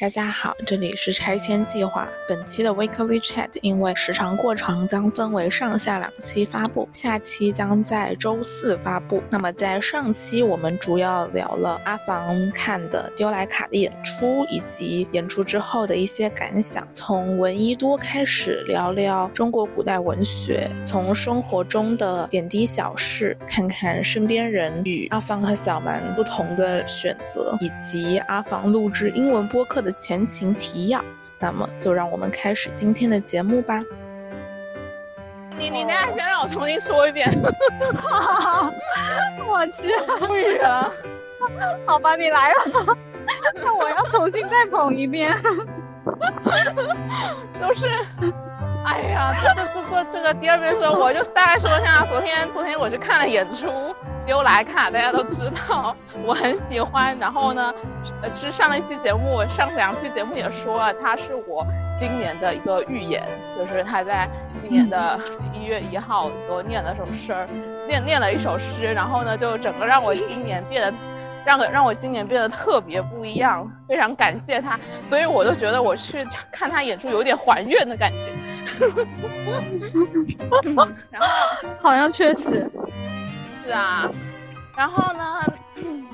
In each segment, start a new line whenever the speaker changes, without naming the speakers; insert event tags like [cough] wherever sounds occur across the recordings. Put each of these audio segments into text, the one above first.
大家好，这里是拆迁计划。本期的 Weekly Chat 因为时长过长，将分为上下两期发布。下期将在周四发布。那么在上期我们主要聊了阿房看的丢莱卡的演出，以及演出之后的一些感想。从闻一多开始聊聊中国古代文学，从生活中的点滴小事，看看身边人与阿房和小蛮不同的选择，以及阿房录制英文播客的。前情提要，那么就让我们开始今天的节目吧。
你你那先让我重新说一遍。[laughs]
我去，
无语了。[laughs]
好吧，你来了。[laughs] 那我要重新再捧一遍。
都是，哎呀，这这这这个第二遍说，我就大概说一下，昨天昨天我去看了演出。丢莱卡，大家都知道，[laughs] 我很喜欢。然后呢，呃，是上一期节目，上两期节目也说了，他是我今年的一个预言，就是他在今年的一月一号给我念了首诗，念念了一首诗，然后呢，就整个让我今年变得，让让我今年变得特别不一样，非常感谢他，所以我就觉得我去 [laughs] 看他演出有点还愿的感觉。[laughs] 然后
好像确实。
是啊，然后呢，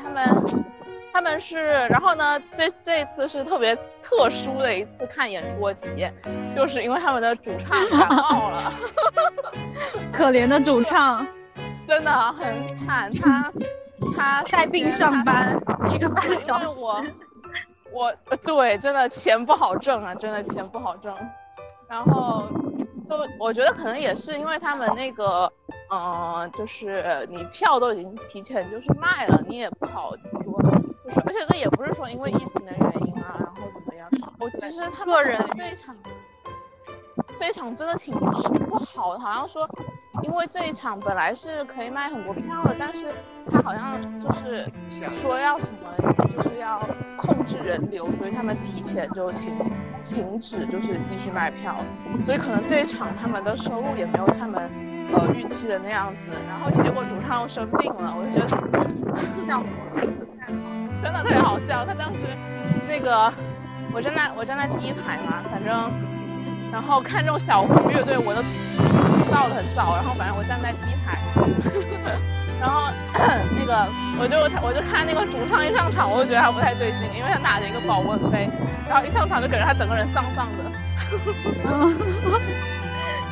他们他们是，然后呢，这这一次是特别特殊的一次看演出的体验，就是因为他们的主唱感冒了，[laughs]
可怜的主唱，
真的很惨，他他
带病上班一个半小时，
我我对，真的钱不好挣啊，真的钱不好挣，然后。就我觉得可能也是因为他们那个，嗯，就是你票都已经提前就是卖了，你也不好说，就是而且这也不是说因为疫情的原因啊，然后怎么样？我其实
个人
这一场，这一场真的挺不好的，好像说因为这一场本来是可以卖很多票的，但是他好像就是说要什么，就是要控制人流，所以他们提前就停。停止就是继续卖票，所以可能这一场他们的收入也没有他们呃预期的那样子。然后结果主唱又生病了，我就觉得 [laughs] 笑死了，真的特别好笑。他当时那个我站在我站在第一排嘛，反正然后看这种小胡乐队，我都到的很早，然后反正我站在第一排，然后那个我就我就看那个主唱一上场，我就觉得他不太对劲，因为他拿着一个保温杯。然后一上场就感觉他整个人丧丧的，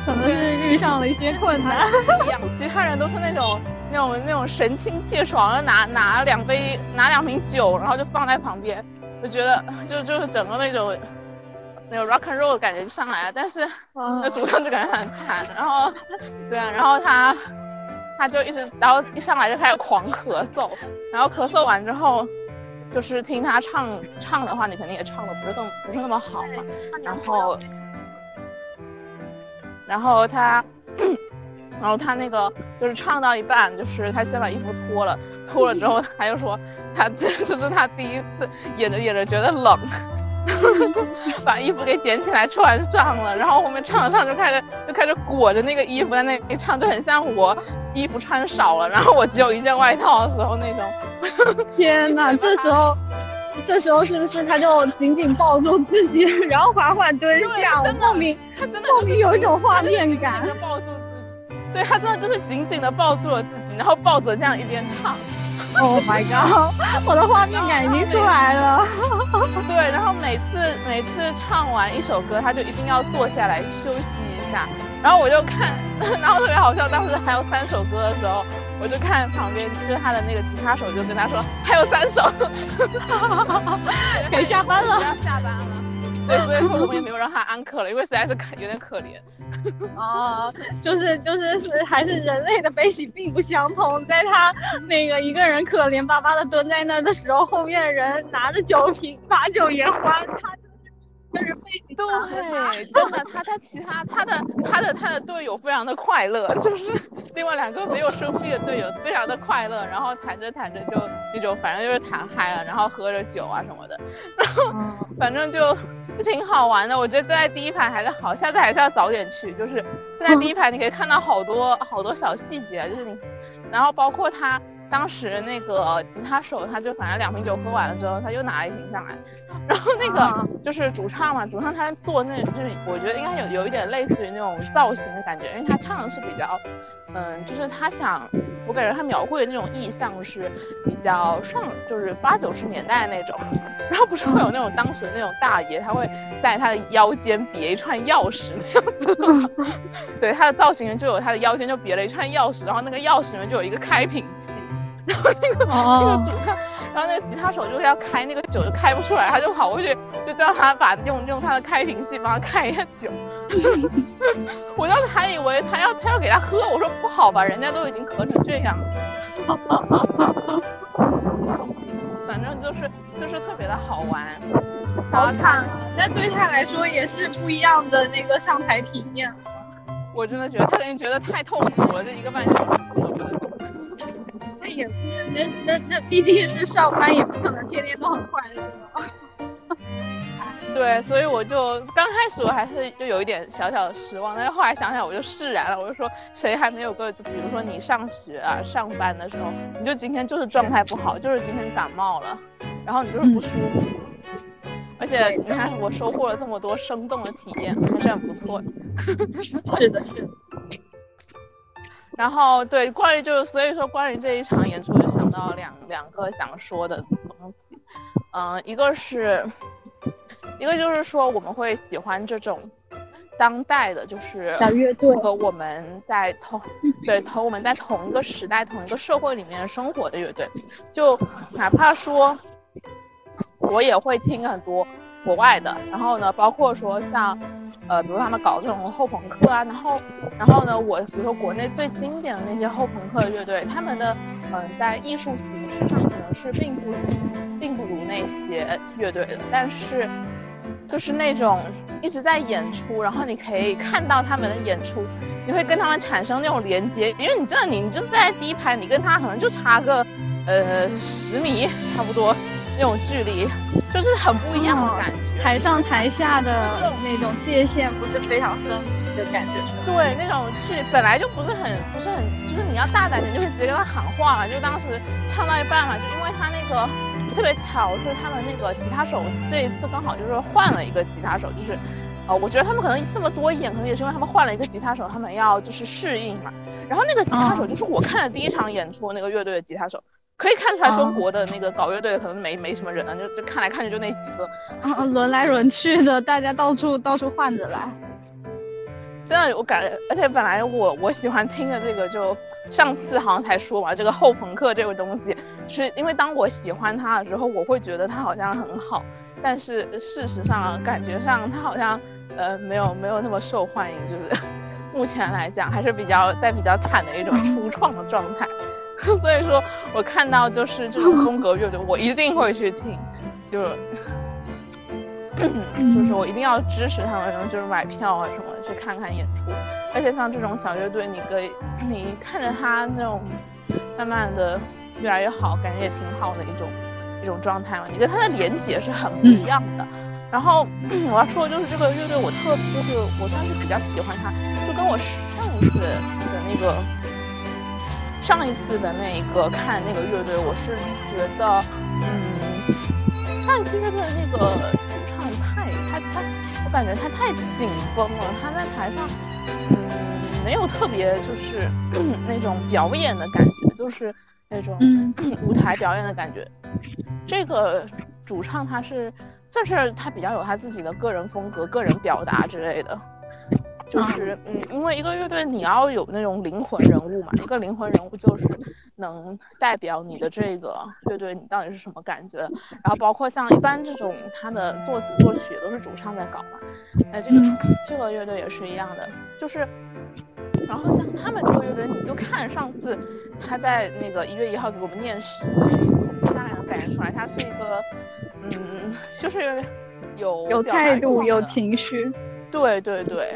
可能是遇上了一些困难。
一样，其他人都是那种那种那种神清气爽的拿拿两杯拿两瓶酒，然后就放在旁边，就觉得就就是整个那种那个 rock and roll 的感觉就上来了。但是那主唱就感觉很惨，然后对啊，然后他他就一直然后一上来就开始狂咳嗽，然后咳嗽完之后。就是听他唱唱的话，你肯定也唱的不是那么不是那么好嘛。然后，然后他，然后他那个就是唱到一半，就是他先把衣服脱了，脱了之后他又说他这这是他第一次演着演着觉得冷，[laughs] 把衣服给捡起来穿上了，然后后面唱着唱就开始就开始裹着那个衣服在那里唱，就很像我。衣服穿少了，然后我只有一件外套的时候那种。[laughs]
天 [laughs] 哪，这时候，这时候是不是他就紧紧抱住自己，然后缓缓蹲下？我莫名，
他真的
莫名有一种画面感。
抱住自己，对他真的就是紧紧的抱住了自己，然后抱着这样一边唱。
Oh my god，[laughs] 我的画面感已经出来了。[laughs]
对，然后每次每次唱完一首歌，他就一定要坐下来休息一下。然后我就看，[laughs] 然后特别好笑。当时还有三首歌的时候，我就看旁边就是他的那个吉他手，就跟他说还有三首，
可以下班了，
要下班了。对，所以说我们也没有让他安可了，因为实在是可有点可怜。[laughs]
哦，就是就是是还是人类的悲喜并不相通，在他那个一个人可怜巴巴的蹲在那儿的时候，后面的人拿着酒瓶把酒言欢，他。就是被
对，真的，他他其他他的他的他的队友非常的快乐，就是另外两个没有生病的队友非常的快乐，然后谈着谈着就那种反正就是谈嗨了，然后喝着酒啊什么的，[laughs] 然后反正就就挺好玩的。我觉得坐在第一排还是好，下次还是要早点去。就是坐在第一排，你可以看到好多好多小细节，就是你，然后包括他。当时那个吉他手他就反正两瓶酒喝完了之后，他又拿了一瓶上来，然后那个就是主唱嘛，主唱他做那就是我觉得应该有有一点类似于那种造型的感觉，因为他唱的是比较。嗯，就是他想，我感觉他描绘的那种意象是比较上，就是八九十年代那种。然后不是会有那种当时的那种大爷，他会在他的腰间别一串钥匙那样子。[laughs] 对，他的造型就有他的腰间就别了一串钥匙，然后那个钥匙里面就有一个开瓶器。然后那个那个主唱，然后那个吉他手就是要开那个酒就开不出来，他就跑过去就叫他把用用他的开瓶器帮他开一下酒。[laughs] 我当时还以为他要他要给他喝，我说不好吧，人家都已经咳成这样了。反正就是就是特别的好玩，
好惨，那对他来说也是不一样的那个上台体验。
我真的觉得他肯定觉得太痛苦了，这一个半小时。
那也那那那毕竟是上班，也不可能天天都很快乐。[laughs]
对，所以我就刚开始我还是就有一点小小的失望，但是后来想想我就释然了，我就说谁还没有个就比如说你上学啊上班的时候，你就今天就是状态不好，就是今天感冒了，然后你就是不舒服，而且你看我收获了这么多生动的体验，还是很不错。[laughs]
是的，是的。
然后对，关于就所以说关于这一场演出，就想到两两个想说的东西，嗯，一个是。一个就是说，我们会喜欢这种当代的，就是
小乐队
和我们在同对和我们在同一个时代、同一个社会里面生活的乐队，就哪怕说，我也会听很多国外的，然后呢，包括说像呃，比如他们搞这种后朋克啊，然后然后呢，我比如说国内最经典的那些后朋克乐队，他们的嗯，在艺术形式上可能是并不并不如那些乐队的，但是。就是那种一直在演出，然后你可以看到他们的演出，你会跟他们产生那种连接，因为你真的你你就在第一排，你跟他可能就差个呃十米差不多。那种距离，就是很不一样的感觉。
台上台下的那种界限不是非常分明的感觉。
对，那种距离本来就不是很不是很，就是你要大胆点，就会直接跟他喊话嘛。就当时唱到一半嘛，就因为他那个。特别巧是他们那个吉他手这一次刚好就是换了一个吉他手，就是，呃，我觉得他们可能这么多演，可能也是因为他们换了一个吉他手，他们要就是适应嘛。然后那个吉他手就是我看的第一场演出那个乐队的吉他手，可以看出来中国的那个搞乐队的可能没没什么人了，就就看来看去就那几个，
啊，轮来轮去的，大家到处到处换着来。
真的，我感觉，而且本来我我喜欢听的这个就。上次好像才说嘛，这个后朋克这个东西，是因为当我喜欢它的时候，我会觉得它好像很好，但是事实上感觉上它好像呃没有没有那么受欢迎，就是 [laughs] 目前来讲还是比较在比较惨的一种初创的状态，[laughs] 所以说我看到就是这种风格乐队，我一定会去听，就是 [laughs] 就是我一定要支持他们，然后就是买票啊什么的去看看演出。而且像这种小乐队，你可以你看着他那种慢慢的越来越好，感觉也挺好的一种一种状态嘛。你跟他的连接是很不一样的。然后 [clears throat] 我要说的就是这个乐队，我特就是我算是比较喜欢他，就跟我上一次的那个上一次的那一个看那个乐队，我是觉得嗯，上一次乐队的那个。感觉他太紧绷了，他在台上，嗯，没有特别就是那种表演的感觉，就是那种舞台表演的感觉。这个主唱他是算是他比较有他自己的个人风格、个人表达之类的。就是嗯，因为一个乐队你要有那种灵魂人物嘛，一个灵魂人物就是能代表你的这个乐队，你到底是什么感觉。然后包括像一般这种他的作词作曲都是主唱在搞嘛，哎，这个这个乐队也是一样的，就是，然后像他们这个乐队，你就看上次他在那个一月一号给我们念诗，大概能感觉出来，他是一个嗯，就是有
有态度、有情绪，
对对对。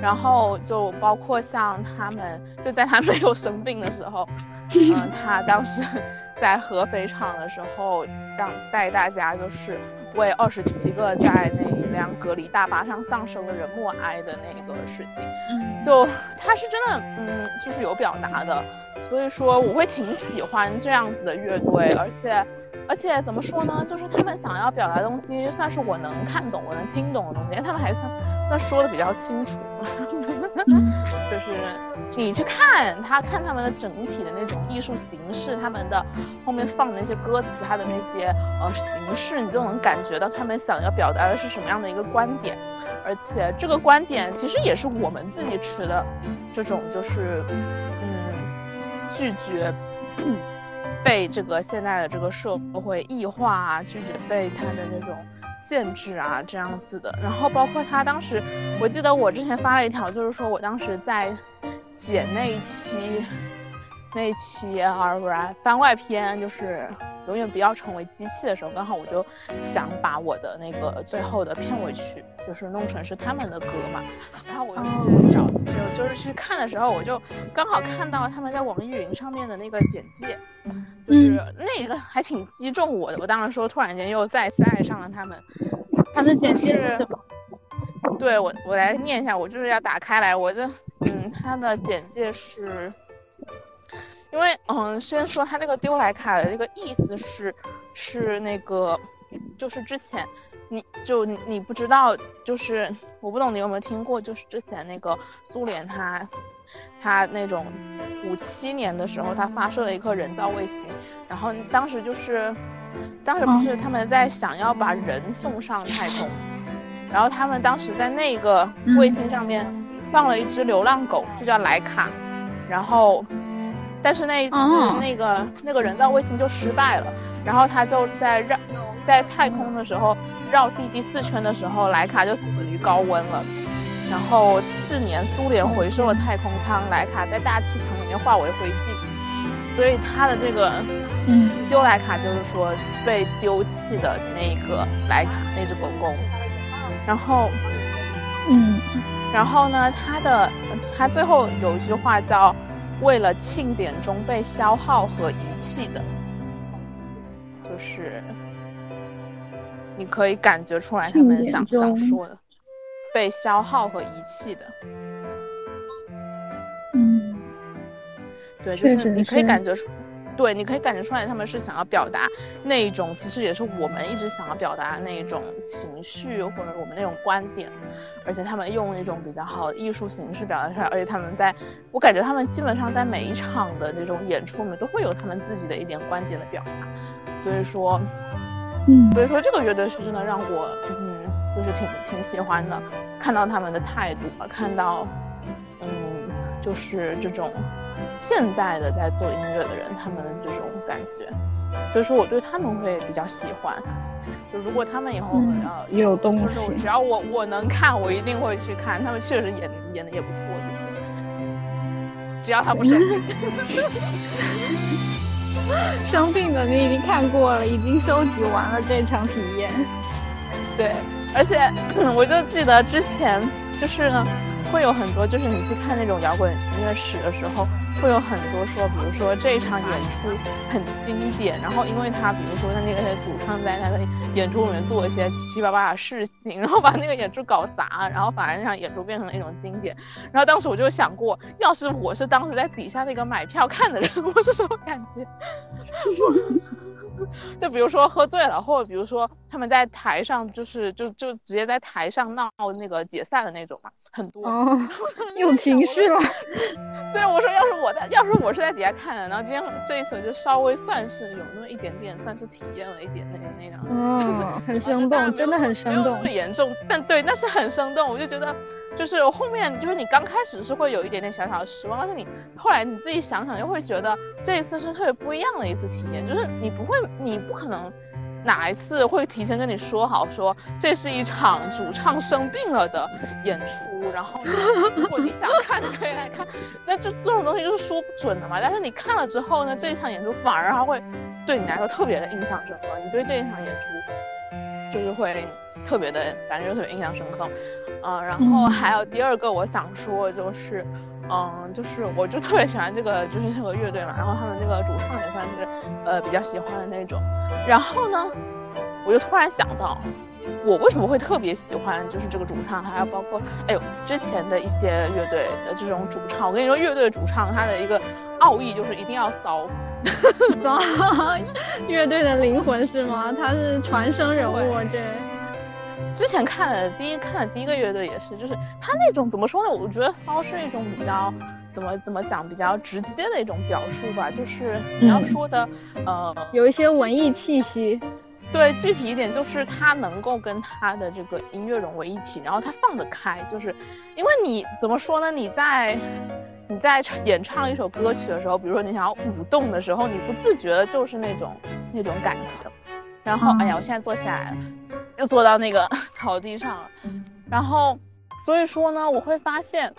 然后就包括像他们，就在他没有生病的时候，[laughs] 嗯，他当时 [laughs] 在合肥场的时候，让带大家就是为二十七个在那一辆隔离大巴上丧生的人默哀的那个事情，嗯，就他是真的，嗯，就是有表达的，所以说我会挺喜欢这样子的乐队，而且而且怎么说呢，就是他们想要表达的东西，算是我能看懂、我能听懂的东西，他们还算算说的比较清楚。[laughs] 就是你去看他看他们的整体的那种艺术形式，他们的后面放的那些歌词，他的那些呃形式，你就能感觉到他们想要表达的是什么样的一个观点。而且这个观点其实也是我们自己持的，这种就是嗯拒绝被这个现在的这个社会异化啊，拒绝被他的那种。限制啊，这样子的，然后包括他当时，我记得我之前发了一条，就是说我当时在剪那一期，那一期啊不是番外篇，就是永远不要成为机器的时候，刚好我就想把我的那个最后的片尾曲，就是弄成是他们的歌嘛，然后我就去找，就就是去看的时候，我就刚好看到他们在网易云上面的那个简介。就是那个还挺击中我的，我当时说突然间又再次爱上了他们。
他的简介 [laughs]
是，对我我来念一下，我就是要打开来，我就嗯，他的简介是，因为嗯，先说他那个丢莱卡的这个意思是是那个，就是之前你就你不知道，就是我不懂你有没有听过，就是之前那个苏联他。他那种五七年的时候，他发射了一颗人造卫星，然后当时就是，当时不是他们在想要把人送上太空，然后他们当时在那个卫星上面放了一只流浪狗，就叫莱卡，然后，但是那一次那个那个人造卫星就失败了，然后他就在绕在太空的时候绕地第四圈的时候，莱卡就死于高温了。然后次年，苏联回收了太空舱，莱卡在大气层里面化为灰烬，所以他的这个，嗯，丢莱卡就是说被丢弃的那个莱卡那只狗狗。然后，
嗯，
然后呢，他的他最后有一句话叫“为了庆典中被消耗和遗弃的”，就是你可以感觉出来他们想想说的。被消耗和遗弃的，
嗯，
对，就是你可以感觉出，对，你可以感觉出来，他们是想要表达那一种，其实也是我们一直想要表达的那一种情绪或者我们那种观点，而且他们用一种比较好的艺术形式表达出来，而且他们在，我感觉他们基本上在每一场的那种演出里面都会有他们自己的一点观点的表达，所以说，
嗯，
所以说这个乐队是真的让我，嗯。就是挺挺喜欢的，看到他们的态度啊，看到，嗯，就是这种现在的在做音乐的人，他们的这种感觉，所以说我对他们会比较喜欢。就如果他们以后呃
有东西，
只要我我能看，我一定会去看。他们确实演演的也不错，就是只要他不生病。[laughs]
生病的你已经看过了，已经收集完了这场体验。
对。而且 [clears throat] 我就记得之前就是呢，会有很多，就是你去看那种摇滚音乐史的时候，会有很多说，比如说这一场演出很经典，然后因为他比如说他那个主唱在他的演出里面做一些七七八八的事情，然后把那个演出搞砸，然后反而那场演出变成了一种经典。然后当时我就想过，要是我是当时在底下那个买票看的人，[laughs] 我是什么感觉？[laughs] [laughs] 就比如说喝醉了，或者比如说他们在台上，就是就就直接在台上闹那个解散的那种嘛，很多，[laughs]
有情绪了。
对，我说要是我在，要是我是在底下看的，然后今天这一次就稍微算是有那么一点点，算是体验了一点那个那样，
嗯，很生动，真的很生动，
不严重，但对，那是很生动，我就觉得。就是后面，就是你刚开始是会有一点点小小的失望，但是你后来你自己想想，又会觉得这一次是特别不一样的一次体验。就是你不会，你不可能哪一次会提前跟你说好，说这是一场主唱生病了的演出，然后如果你想看，你可以来看。那这这种东西就是说不准的嘛。但是你看了之后呢，这一场演出反而还会对你来说特别的印象深刻。你对这一场演出就是会特别的，反正就特别印象深刻。嗯，然后还有第二个我想说就是，嗯，就是我就特别喜欢这个，就是这个乐队嘛，然后他们这个主唱也算是，呃，比较喜欢的那种。然后呢，我就突然想到，我为什么会特别喜欢就是这个主唱，还有包括哎呦之前的一些乐队的这种主唱，我跟你说，乐队主唱他的一个奥义就是一定要骚，
骚，[laughs] 乐队的灵魂是吗？他是传声人物，对。
之前看的第一看的第一个乐队也是，就是他那种怎么说呢？我觉得骚是一种比较怎么怎么讲比较直接的一种表述吧，就是你要说的呃
有一些文艺气息。
对，具体一点就是他能够跟他的这个音乐融为一体，然后他放得开，就是因为你怎么说呢？你在你在演唱一首歌曲的时候，比如说你想要舞动的时候，你不自觉的就是那种那种感情。然后，哎呀，我现在坐起来了，又坐到那个 [laughs] 草地上了。然后，所以说呢，我会发现。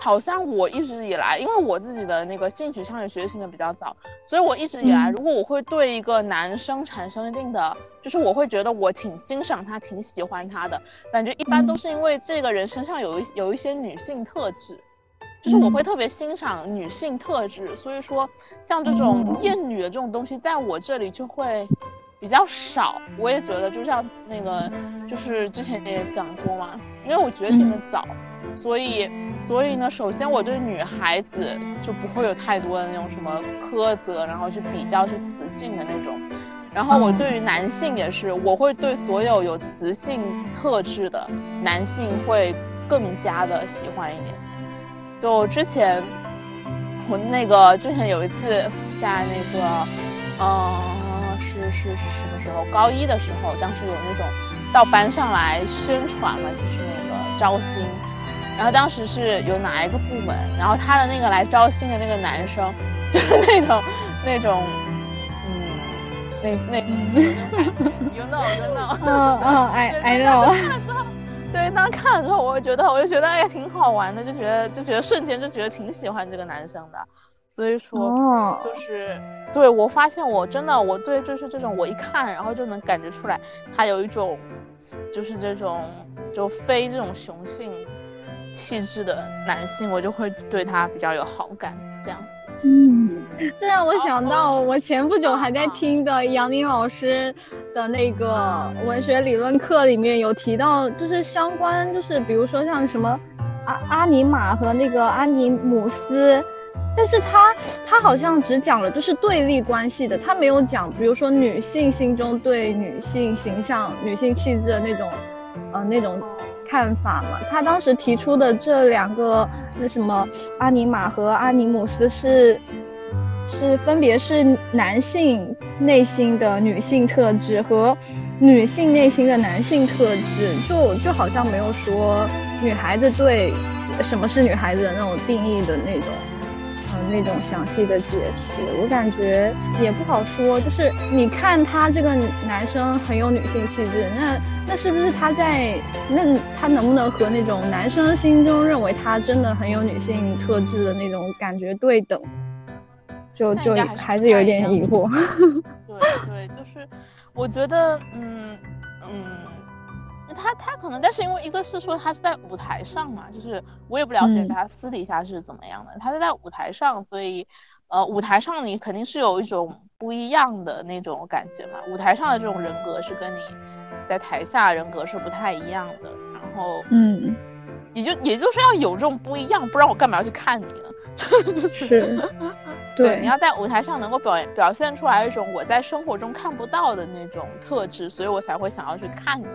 好像我一直以来，因为我自己的那个性取向也觉醒的比较早，所以我一直以来，如果我会对一个男生产生一定的，就是我会觉得我挺欣赏他，挺喜欢他的感觉，一般都是因为这个人身上有一有一些女性特质，就是我会特别欣赏女性特质，所以说像这种厌女的这种东西，在我这里就会比较少。我也觉得，就像那个，就是之前也讲过嘛，因为我觉醒的早。所以，所以呢，首先我对女孩子就不会有太多的那种什么苛责，然后去比较去雌竞的那种。然后我对于男性也是，我会对所有有雌性特质的男性会更加的喜欢一点。就之前，我那个之前有一次在那个，嗯，是是是什么时候？高一的时候，当时有那种到班上来宣传嘛，就是那个招新。然后当时是有哪一个部门，然后他的那个来招新的那个男生，[laughs] 就是那种那种，嗯，那那，[laughs] you know you know，[laughs]
嗯嗯，I I know。
看了之后，对，当时看了之后，我就觉得我就觉得哎挺好玩的，就觉得就觉得瞬间就觉得挺喜欢这个男生的，所以说就是对我发现我真的我对就是这种我一看然后就能感觉出来他有一种就是这种就非这种雄性。气质的男性，我就会对他比较有好感，这样。
嗯，[laughs] 这让我想到我前不久还在听的杨宁老师的那个文学理论课里面有提到，就是相关，就是比如说像什么阿阿尼玛和那个阿尼姆斯，但是他他好像只讲了就是对立关系的，他没有讲，比如说女性心中对女性形象、女性气质的那种，呃，那种。看法嘛，他当时提出的这两个那什么阿尼玛和阿尼姆斯是是分别是男性内心的女性特质和女性内心的男性特质，就就好像没有说女孩子对什么是女孩子的那种定义的那种。那种详细的解释，我感觉也不好说。就是你看他这个男生很有女性气质，那那是不是他在那他能不能和那种男生心中认为他真的很有女性特质的那种感觉对等？就就还是有点疑惑。[laughs]
对对，就是我觉得，嗯嗯。他他可能，但是因为一个是说他是在舞台上嘛，就是我也不了解他私底下是怎么样的。他是在舞台上，所以，呃，舞台上你肯定是有一种不一样的那种感觉嘛。舞台上的这种人格是跟你在台下人格是不太一样的。然后，
嗯，
也就也就是要有这种不一样，不然我干嘛要去看你呢？[laughs] 就是，
对，
你要在舞台上能够表演表现出来一种我在生活中看不到的那种特质，所以我才会想要去看你。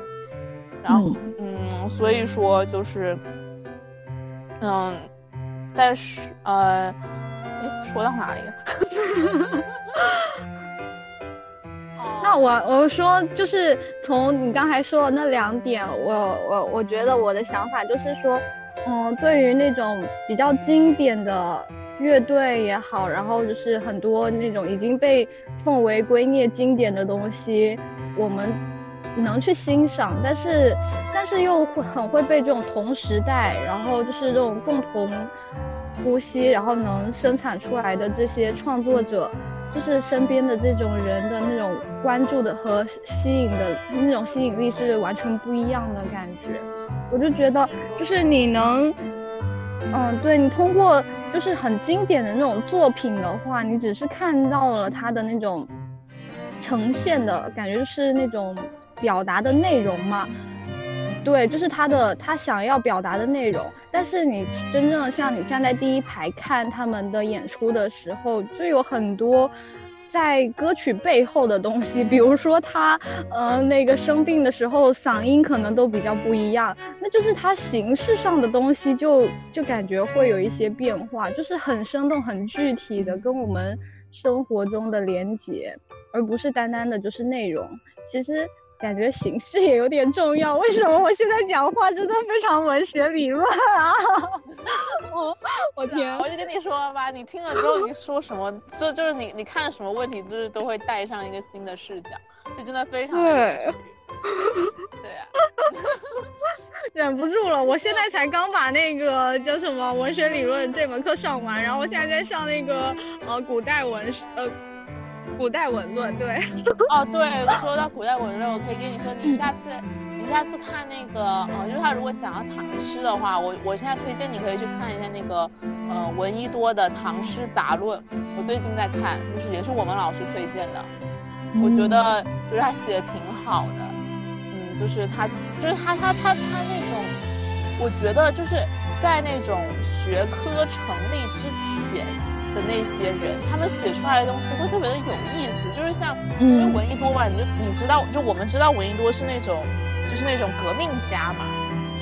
然后，嗯，所以说就是，嗯，但是，呃，哎，说到哪里了？[laughs]
那我我说就是从你刚才说的那两点，我我我觉得我的想法就是说，嗯，对于那种比较经典的乐队也好，然后就是很多那种已经被奉为圭臬经典的东西，我们。能去欣赏，但是，但是又会很会被这种同时代，然后就是这种共同呼吸，然后能生产出来的这些创作者，就是身边的这种人的那种关注的和吸引的那种吸引力是完全不一样的感觉。我就觉得，就是你能，嗯，对你通过就是很经典的那种作品的话，你只是看到了他的那种呈现的感觉，是那种。表达的内容嘛。对，就是他的他想要表达的内容。但是你真正像你站在第一排看他们的演出的时候，就有很多。在歌曲背后的东西，比如说他，呃，那个生病的时候嗓音可能都比较不一样，那就是他形式上的东西就就感觉会有一些变化，就是很生动、很具体的跟我们生活中的连接，而不是单单的就是内容。其实。感觉形式也有点重要，为什么我现在讲话真的非常文学理论啊？[laughs] 我我天，
我就跟你说吧，你听了之后你说什么，这就是你你看什么问题，就是都会带上一个新的视角，就真的非常
对，
对啊，[laughs]
忍不住了，我现在才刚把那个叫什么文学理论这门课上完，然后我现在在上那个呃古代文呃。古代文论，对。[laughs]
哦，对，说到古代文论，我可以跟你说，你下次，你下次看那个，呃，就是他如果讲到唐诗的话，我我现在推荐你可以去看一下那个，呃，闻一多的《唐诗杂论》，我最近在看，就是也是我们老师推荐的，我觉得就是他写的挺好的，嗯，就是他，就是他他他他那种，我觉得就是在那种学科成立之前。的那些人，他们写出来的东西会特别的有意思，就是像因为闻一多嘛，你就你知道，就我们知道闻一多是那种，就是那种革命家嘛，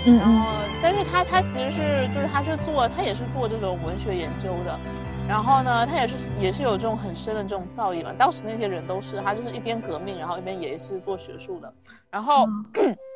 嗯，
然后但是他他其实是就是他是做他也是做这种文学研究的，然后呢，他也是也是有这种很深的这种造诣嘛，当时那些人都是他就是一边革命，然后一边也是做学术的，然后。[clears throat]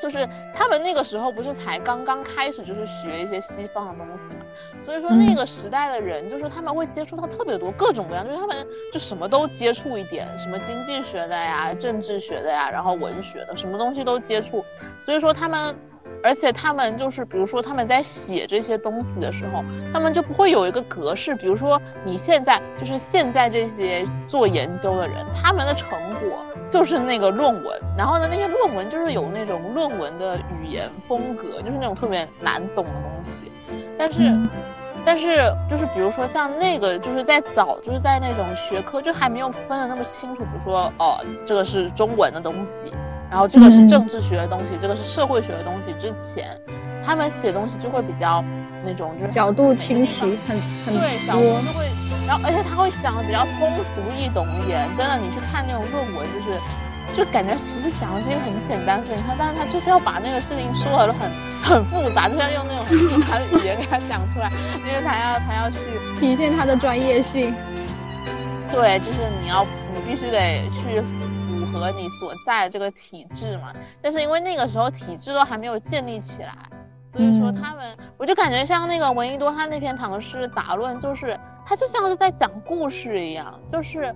就是他们那个时候不是才刚刚开始，就是学一些西方的东西嘛，所以说那个时代的人，就是他们会接触到特别多各种各样，就是他们就什么都接触一点，什么经济学的呀、政治学的呀，然后文学的，什么东西都接触，所以说他们。而且他们就是，比如说他们在写这些东西的时候，他们就不会有一个格式。比如说你现在就是现在这些做研究的人，他们的成果就是那个论文，然后呢，那些论文就是有那种论文的语言风格，就是那种特别难懂的东西。但是，但是就是比如说像那个，就是在早就是在那种学科就还没有分的那么清楚，比如说哦，这个是中文的东西。然后这个是政治学的东西，这个是社会学的东西。之前，他们写东西就会比较那种，就是
角度清晰，很很
对，角度就会，然后而且他会讲的比较通俗易懂一点。真的，你去看那种论文，就是就感觉其实讲的是一个很简单的事情，他但是他就是要把那个事情说的很很复杂，就是要用那种很复杂的语言给他讲出来，因为他要他要去
体现他的专业性。
对，就是你要你必须得去。符合你所在这个体制嘛，但是因为那个时候体制都还没有建立起来，所以说他们，我就感觉像那个闻一多他那篇唐诗杂论，就是他就像是在讲故事一样，就是，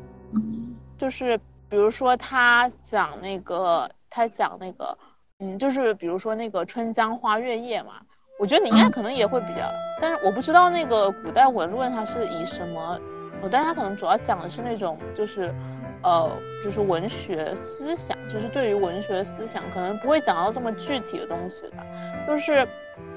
就是比如说他讲那个，他讲那个，嗯，就是比如说那个春江花月夜嘛，我觉得你应该可能也会比较，但是我不知道那个古代文论它是以什么，我但是他可能主要讲的是那种就是。呃，就是文学思想，就是对于文学思想，可能不会讲到这么具体的东西吧。就是，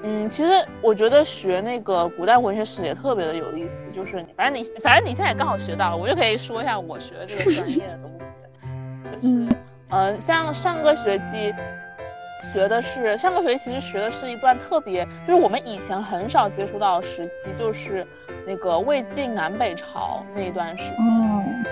嗯，其实我觉得学那个古代文学史也特别的有意思。就是，反正你，反正你现在也刚好学到了，我就可以说一下我学的这个专业的东西。[laughs] 就是，呃，像上个学期学的是，上个学期其实学的是一段特别，就是我们以前很少接触到的时期，就是。那个魏晋南北朝那一段时间，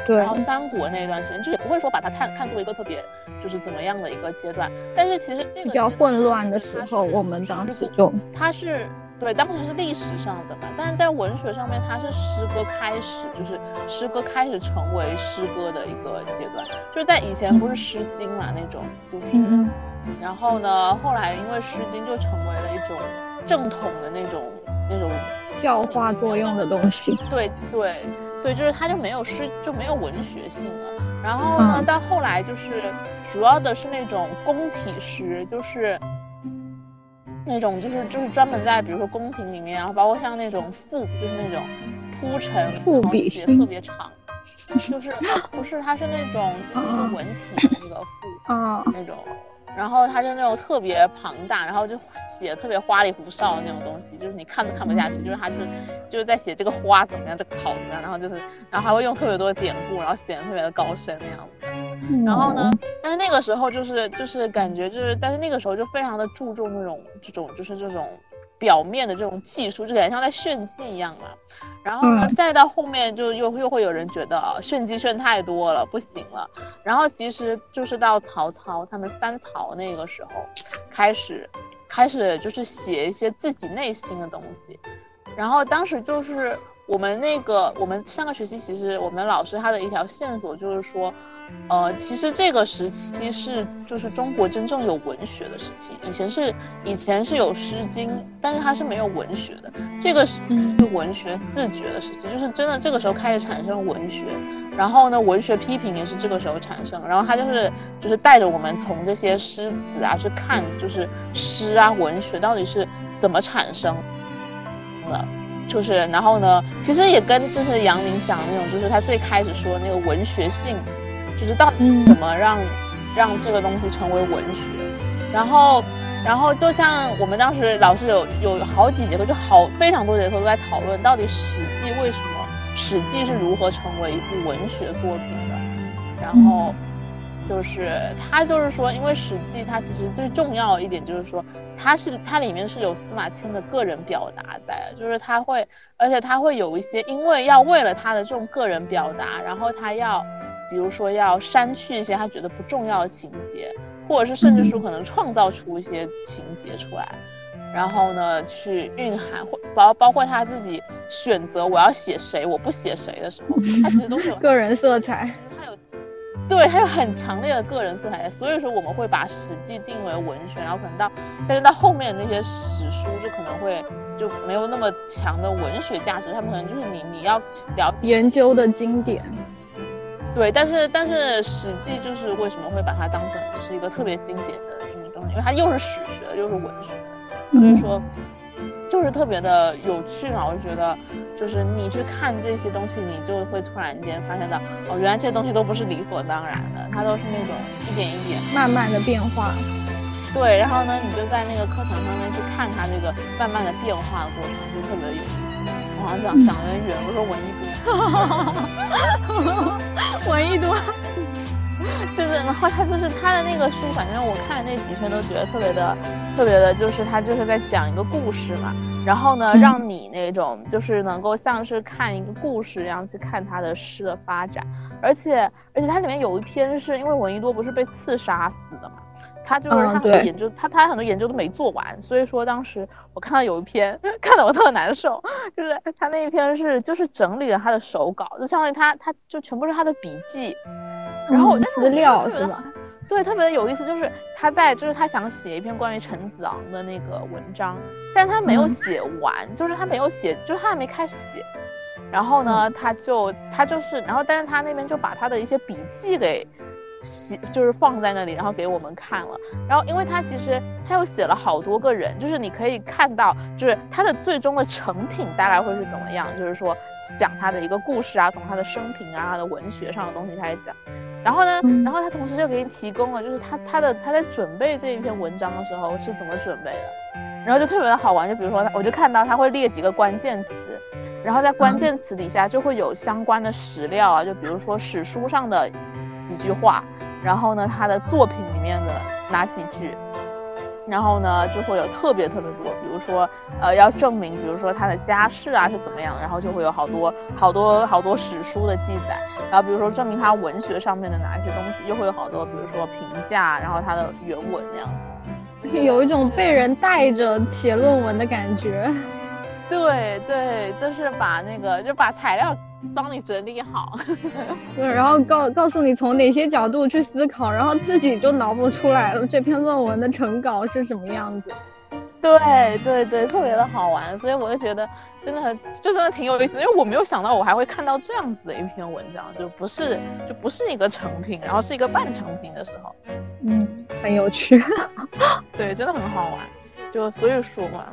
对，
然后三国那一段时间，就也不会说把它看看作一个特别就是怎么样的一个阶段，但是其实这个
比较混乱的时候，我们当时就
它是对当时是历史上的吧，但是在文学上面，它是诗歌开始，就是诗歌开始成为诗歌的一个阶段，就是在以前不是《诗经》嘛那种，就是，然后呢，后来因为《诗经》就成为了一种正统的那种那种。
教化作用的东西，
对对对，就是它就没有诗，就没有文学性了。然后呢，到后来就是主要的是那种宫体诗，就是那种就是就是专门在比如说宫廷里面，然后包括像那种赋，就是那种铺陈，
然后
写特别长，就是 [laughs] 不是它是那种就是那个文体的那个赋，啊，那种然后他就那种特别庞大，然后就写特别花里胡哨的那种东西，就是你看都看不下去，就是他就是就是在写这个花怎么样，这个草怎么样，然后就是然后还会用特别多的典故，然后显得特别的高深那样子。然后呢，但是那个时候就是就是感觉就是，但是那个时候就非常的注重那种这种就是这种。表面的这种技术就感觉像在炫技一样嘛，然后呢，再到后面就又又会有人觉得炫技炫太多了，不行了。然后其实就是到曹操他们三曹那个时候，开始开始就是写一些自己内心的东西。然后当时就是我们那个我们上个学期，其实我们老师他的一条线索就是说。呃，其实这个时期是就是中国真正有文学的时期，以前是以前是有《诗经》，但是它是没有文学的。这个是文学自觉的时期，就是真的这个时候开始产生文学，然后呢，文学批评也是这个时候产生。然后他就是就是带着我们从这些诗词啊去看，就是诗啊文学到底是怎么产生的，就是然后呢，其实也跟就是杨林讲的那种，就是他最开始说那个文学性。就是到底怎么让让这个东西成为文学，然后然后就像我们当时老师有有好几节课，就好非常多节课都在讨论到底《史记》为什么《史记》是如何成为一部文学作品的，然后就是他就是说，因为《史记》它其实最重要一点就是说，它是它里面是有司马迁的个人表达在，就是他会，而且他会有一些，因为要为了他的这种个人表达，然后他要。比如说要删去一些他觉得不重要的情节，或者是甚至说可能创造出一些情节出来，然后呢去蕴含，或包包括他自己选择我要写谁，我不写谁的时候，他其实都是有
个人色彩，
对他有很强烈的个人色彩，所以说我们会把《史记》定为文学，然后可能到，但是到后面的那些史书就可能会就没有那么强的文学价值，他们可能就是你你要了解
研究的经典。
对，但是但是《史记》就是为什么会把它当成是一个特别经典的一种东西，因为它又是史学又是文学，所以说就是特别的有趣嘛。我就觉得，就是你去看这些东西，你就会突然间发现到，哦，原来这些东西都不是理所当然的，它都是那种一点一点
慢慢的变化。
对，然后呢，你就在那个课堂上面去看它这个慢慢的变化的过程，就特别的有意思。我好像讲讲的远，我说文
艺多。闻一多，
就是，然后他就是他的那个书，反正我看的那几篇都觉得特别的，特别的，就是他就是在讲一个故事嘛，然后呢，让你那种就是能够像是看一个故事一样去看他的诗的发展，而且而且它里面有一篇是因为闻一多不是被刺杀死的嘛。他就是他很多研究，他他很多研究都没做完，所以说当时我看到有一篇，[laughs] 看得我特难受，就是他那一篇是就是整理了他的手稿，就相当于他他就全部是他的笔记，然后
资料是吧？
对，特别的有意思，就是他在就是他想写一篇关于陈子昂的那个文章，但他没有写完，就是他没有写，就是他还没开始写，然后呢，他就他就是，然后但是他那边就把他的一些笔记给。写就是放在那里，然后给我们看了。然后，因为他其实他又写了好多个人，就是你可以看到，就是他的最终的成品大概会是怎么样，就是说讲他的一个故事啊，从他的生平啊、他的文学上的东西开始讲。然后呢，然后他同时就给你提供了，就是他他的他在准备这一篇文章的时候是怎么准备的，然后就特别的好玩。就比如说，我就看到他会列几个关键词，然后在关键词底下就会有相关的史料啊，就比如说史书上的。几句话，然后呢，他的作品里面的哪几句，然后呢，就会有特别特别多，比如说，呃，要证明，比如说他的家世啊是怎么样，然后就会有好多好多好多史书的记载，然后比如说证明他文学上面的哪一些东西，又会有好多，比如说评价，然后他的原文那样
子，[laughs] 有一种被人带着写论文的感觉。[laughs]
对对，就是把那个就把材料帮你整理好，[laughs]
对，然后告告诉你从哪些角度去思考，然后自己就脑补出来了这篇论文的成稿是什么样子。
对对对，特别的好玩，所以我就觉得真的就真的挺有意思，因为我没有想到我还会看到这样子的一篇文章，就不是就不是一个成品，然后是一个半成品的时候，
嗯，很有趣，[laughs]
对，真的很好玩。就所以说嘛，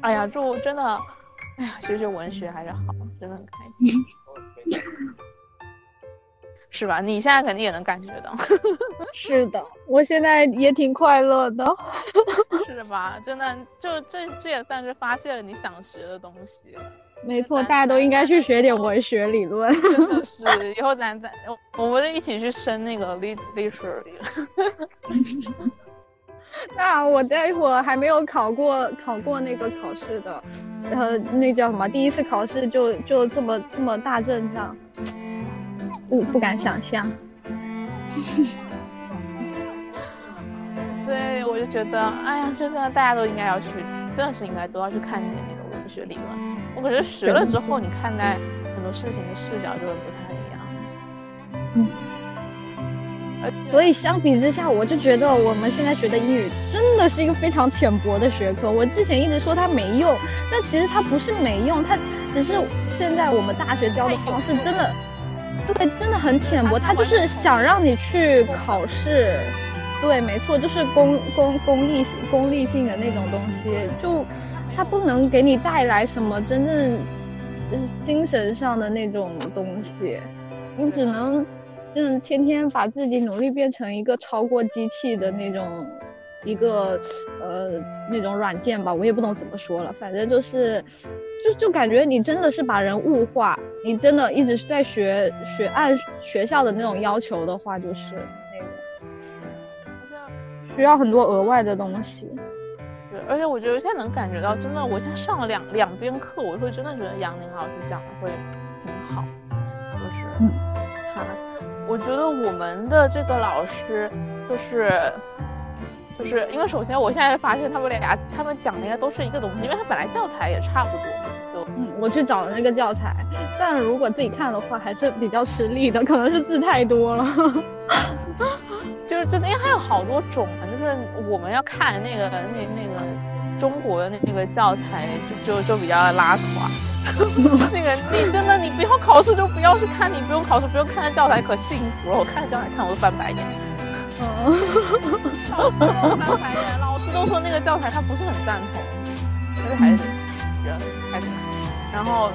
哎呀，祝真的，哎呀，学学文学还是好，真的很开心。[laughs] 是吧？你现在肯定也能感觉到。[laughs]
是的，我现在也挺快乐的。[laughs]
是吧？真的，就这这也算是发泄了你想学的东西。
没错，大家都应该去学点文学理论。
真的是，以后咱咱我们就一起去升那个 lit literature。[laughs]
那我待会儿还没有考过考过那个考试的，呃，那叫什么？第一次考试就就这么这么大阵仗，不不敢想象。[laughs]
对，我就觉得，哎呀，就是大家都应该要去，真的是应该都要去看一点那个文学理论。我感觉学了之后，你看待很多事情的视角就会不太一样。嗯。
所以相比之下，我就觉得我们现在学的英语真的是一个非常浅薄的学科。我之前一直说它没用，但其实它不是没用，它只是现在我们大学教的方式真的，对，真的很浅薄。它就是想让你去考试，对，没错，就是公公公立公立性的那种东西，就它不能给你带来什么真正就是精神上的那种东西，你只能。就是天天把自己努力变成一个超过机器的那种一个呃那种软件吧，我也不懂怎么说了，反正就是就就感觉你真的是把人物化，你真的一直在学学按学校的那种要求的话，就是那个需要很多额外的东西。
对，而且我觉得现在能感觉到，真的，我现在上了两两边课，我会真的觉得杨宁老师讲的会挺好，就是他。我觉得我们的这个老师就是，就是因为首先我现在发现他们俩他们讲的应该都是一个东西，因为他本来教材也差不多。就
嗯，我去找了那个教材，但如果自己看的话还是比较吃力的，可能是字太多了。[laughs]
就是真的，因为它有好多种啊，就是我们要看那个那那个中国的那那个教材就就就比较拉垮。[laughs] 那个，你真的，你不要考试就不要去看，你不用考试不用看那教材，可幸福了。我看教材看我都翻白眼。嗯，[laughs] 老师都翻白眼，老师都说那个教材他不是很赞同，但是还是人还是然后，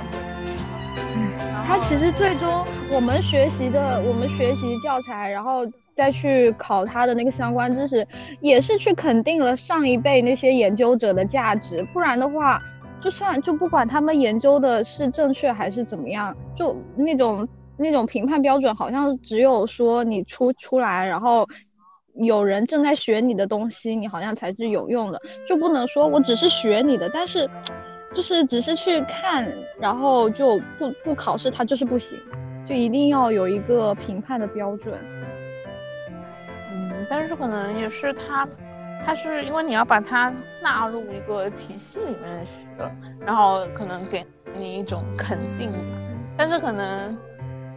他其实最终我们学习的，我们学习教材，然后再去考他的那个相关知识，也是去肯定了上一辈那些研究者的价值，不然的话。就算就不管他们研究的是正确还是怎么样，就那种那种评判标准，好像只有说你出出来，然后有人正在学你的东西，你好像才是有用的，就不能说我只是学你的，但是就是只是去看，然后就不不考试，它就是不行，就一定要有一个评判的标准。
嗯，但是可能也是他。它是因为你要把它纳入一个体系里面学，然后可能给你一种肯定吧，但是可能，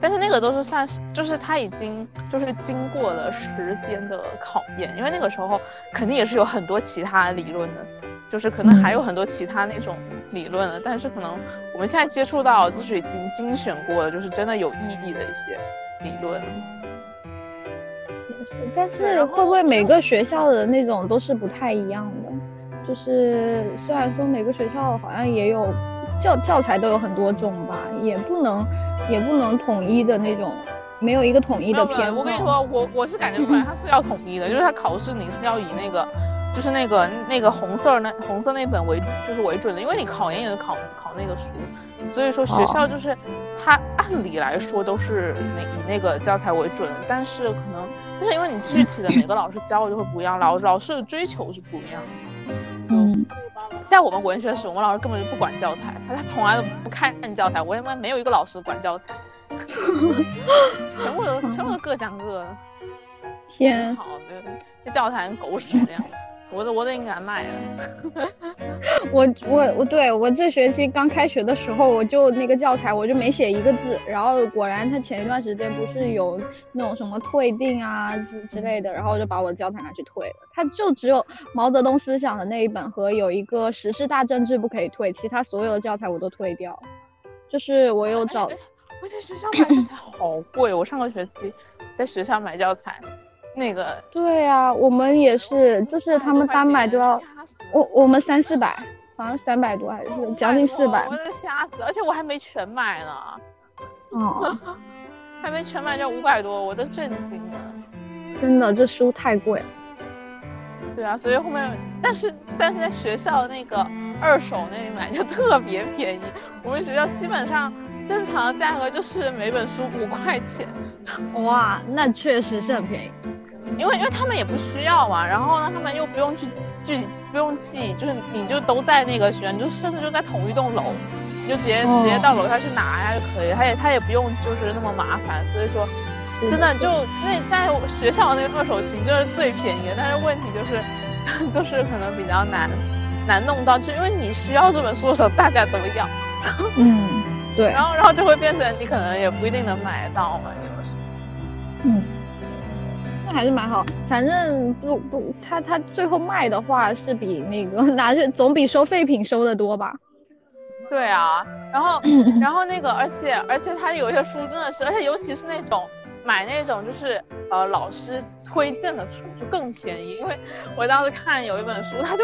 但是那个都是算是，就是他已经就是经过了时间的考验，因为那个时候肯定也是有很多其他理论的，就是可能还有很多其他那种理论的，但是可能我们现在接触到就是已经精选过了，就是真的有意义的一些理论。
但是会不会每个学校的那种都是不太一样的？就是虽然说每个学校好像也有教教材都有很多种吧，也不能也不能统一的那种，没有一个统一的偏。
我跟你说，我我是感觉出来它是要统一的，就是它考试你是要以那个就是那个那个红色那红色那本为就是为准的，因为你考研也是考考那个书，所以说学校就是它按理来说都是那以那个教材为准，但是可能。就是因为你具体的每个老师教的就会不一样，老老师的追求是不一样的。嗯，在我们文学史，我们老师根本就不管教材，他他从来都不看教材，我他妈没有一个老师管教材，全部都 [laughs] 全部都各讲各的。
天，
好的，那教材狗屎一样。我都我都应该卖 [laughs] 了。
我我我对我这学期刚开学的时候，我就那个教材我就没写一个字，然后果然他前一段时间不是有那种什么退订啊之之类的，然后我就把我的教材拿去退了。他就只有毛泽东思想的那一本和有一个时事大政治不可以退，其他所有的教材我都退掉。就是我有找，
我在学校买教材好贵，我上个学期在学校买教材。那个
对啊，我们也是，就是他们单买都要，我我们三四百，好像三百多还是将近四百，
我吓死，而且我还没全买呢。
哦，
还没全买就五百多，我都震惊了。
真的，这书太贵了。
对啊，所以后面，但是但是在学校那个二手那里买就特别便宜。我们学校基本上正常的价格就是每本书五块钱。
哇，那确实是很便宜。
因为因为他们也不需要嘛，然后呢，他们又不用去记，不用记，就是你就都在那个学校，你就甚至就在同一栋楼，你就直接直接到楼下去拿呀就可以，他也他也不用就是那么麻烦，所以说。真的就那在学校那个二手琴就是最便宜的，但是问题就是，[laughs] 就是可能比较难难弄到，就因为你需要这本书的时候大家都要。[laughs]
嗯，对。
然后然后就会变成你可能也不一定能买得到嘛，就是。
嗯，那还是蛮好，反正不不，他他最后卖的话是比那个 [laughs] 拿去总比收废品收的多吧？
对啊，然后 [laughs] 然后那个而且而且他有一些书真的是，而且尤其是那种。买那种就是呃老师推荐的书就更便宜，因为我当时看有一本书，他就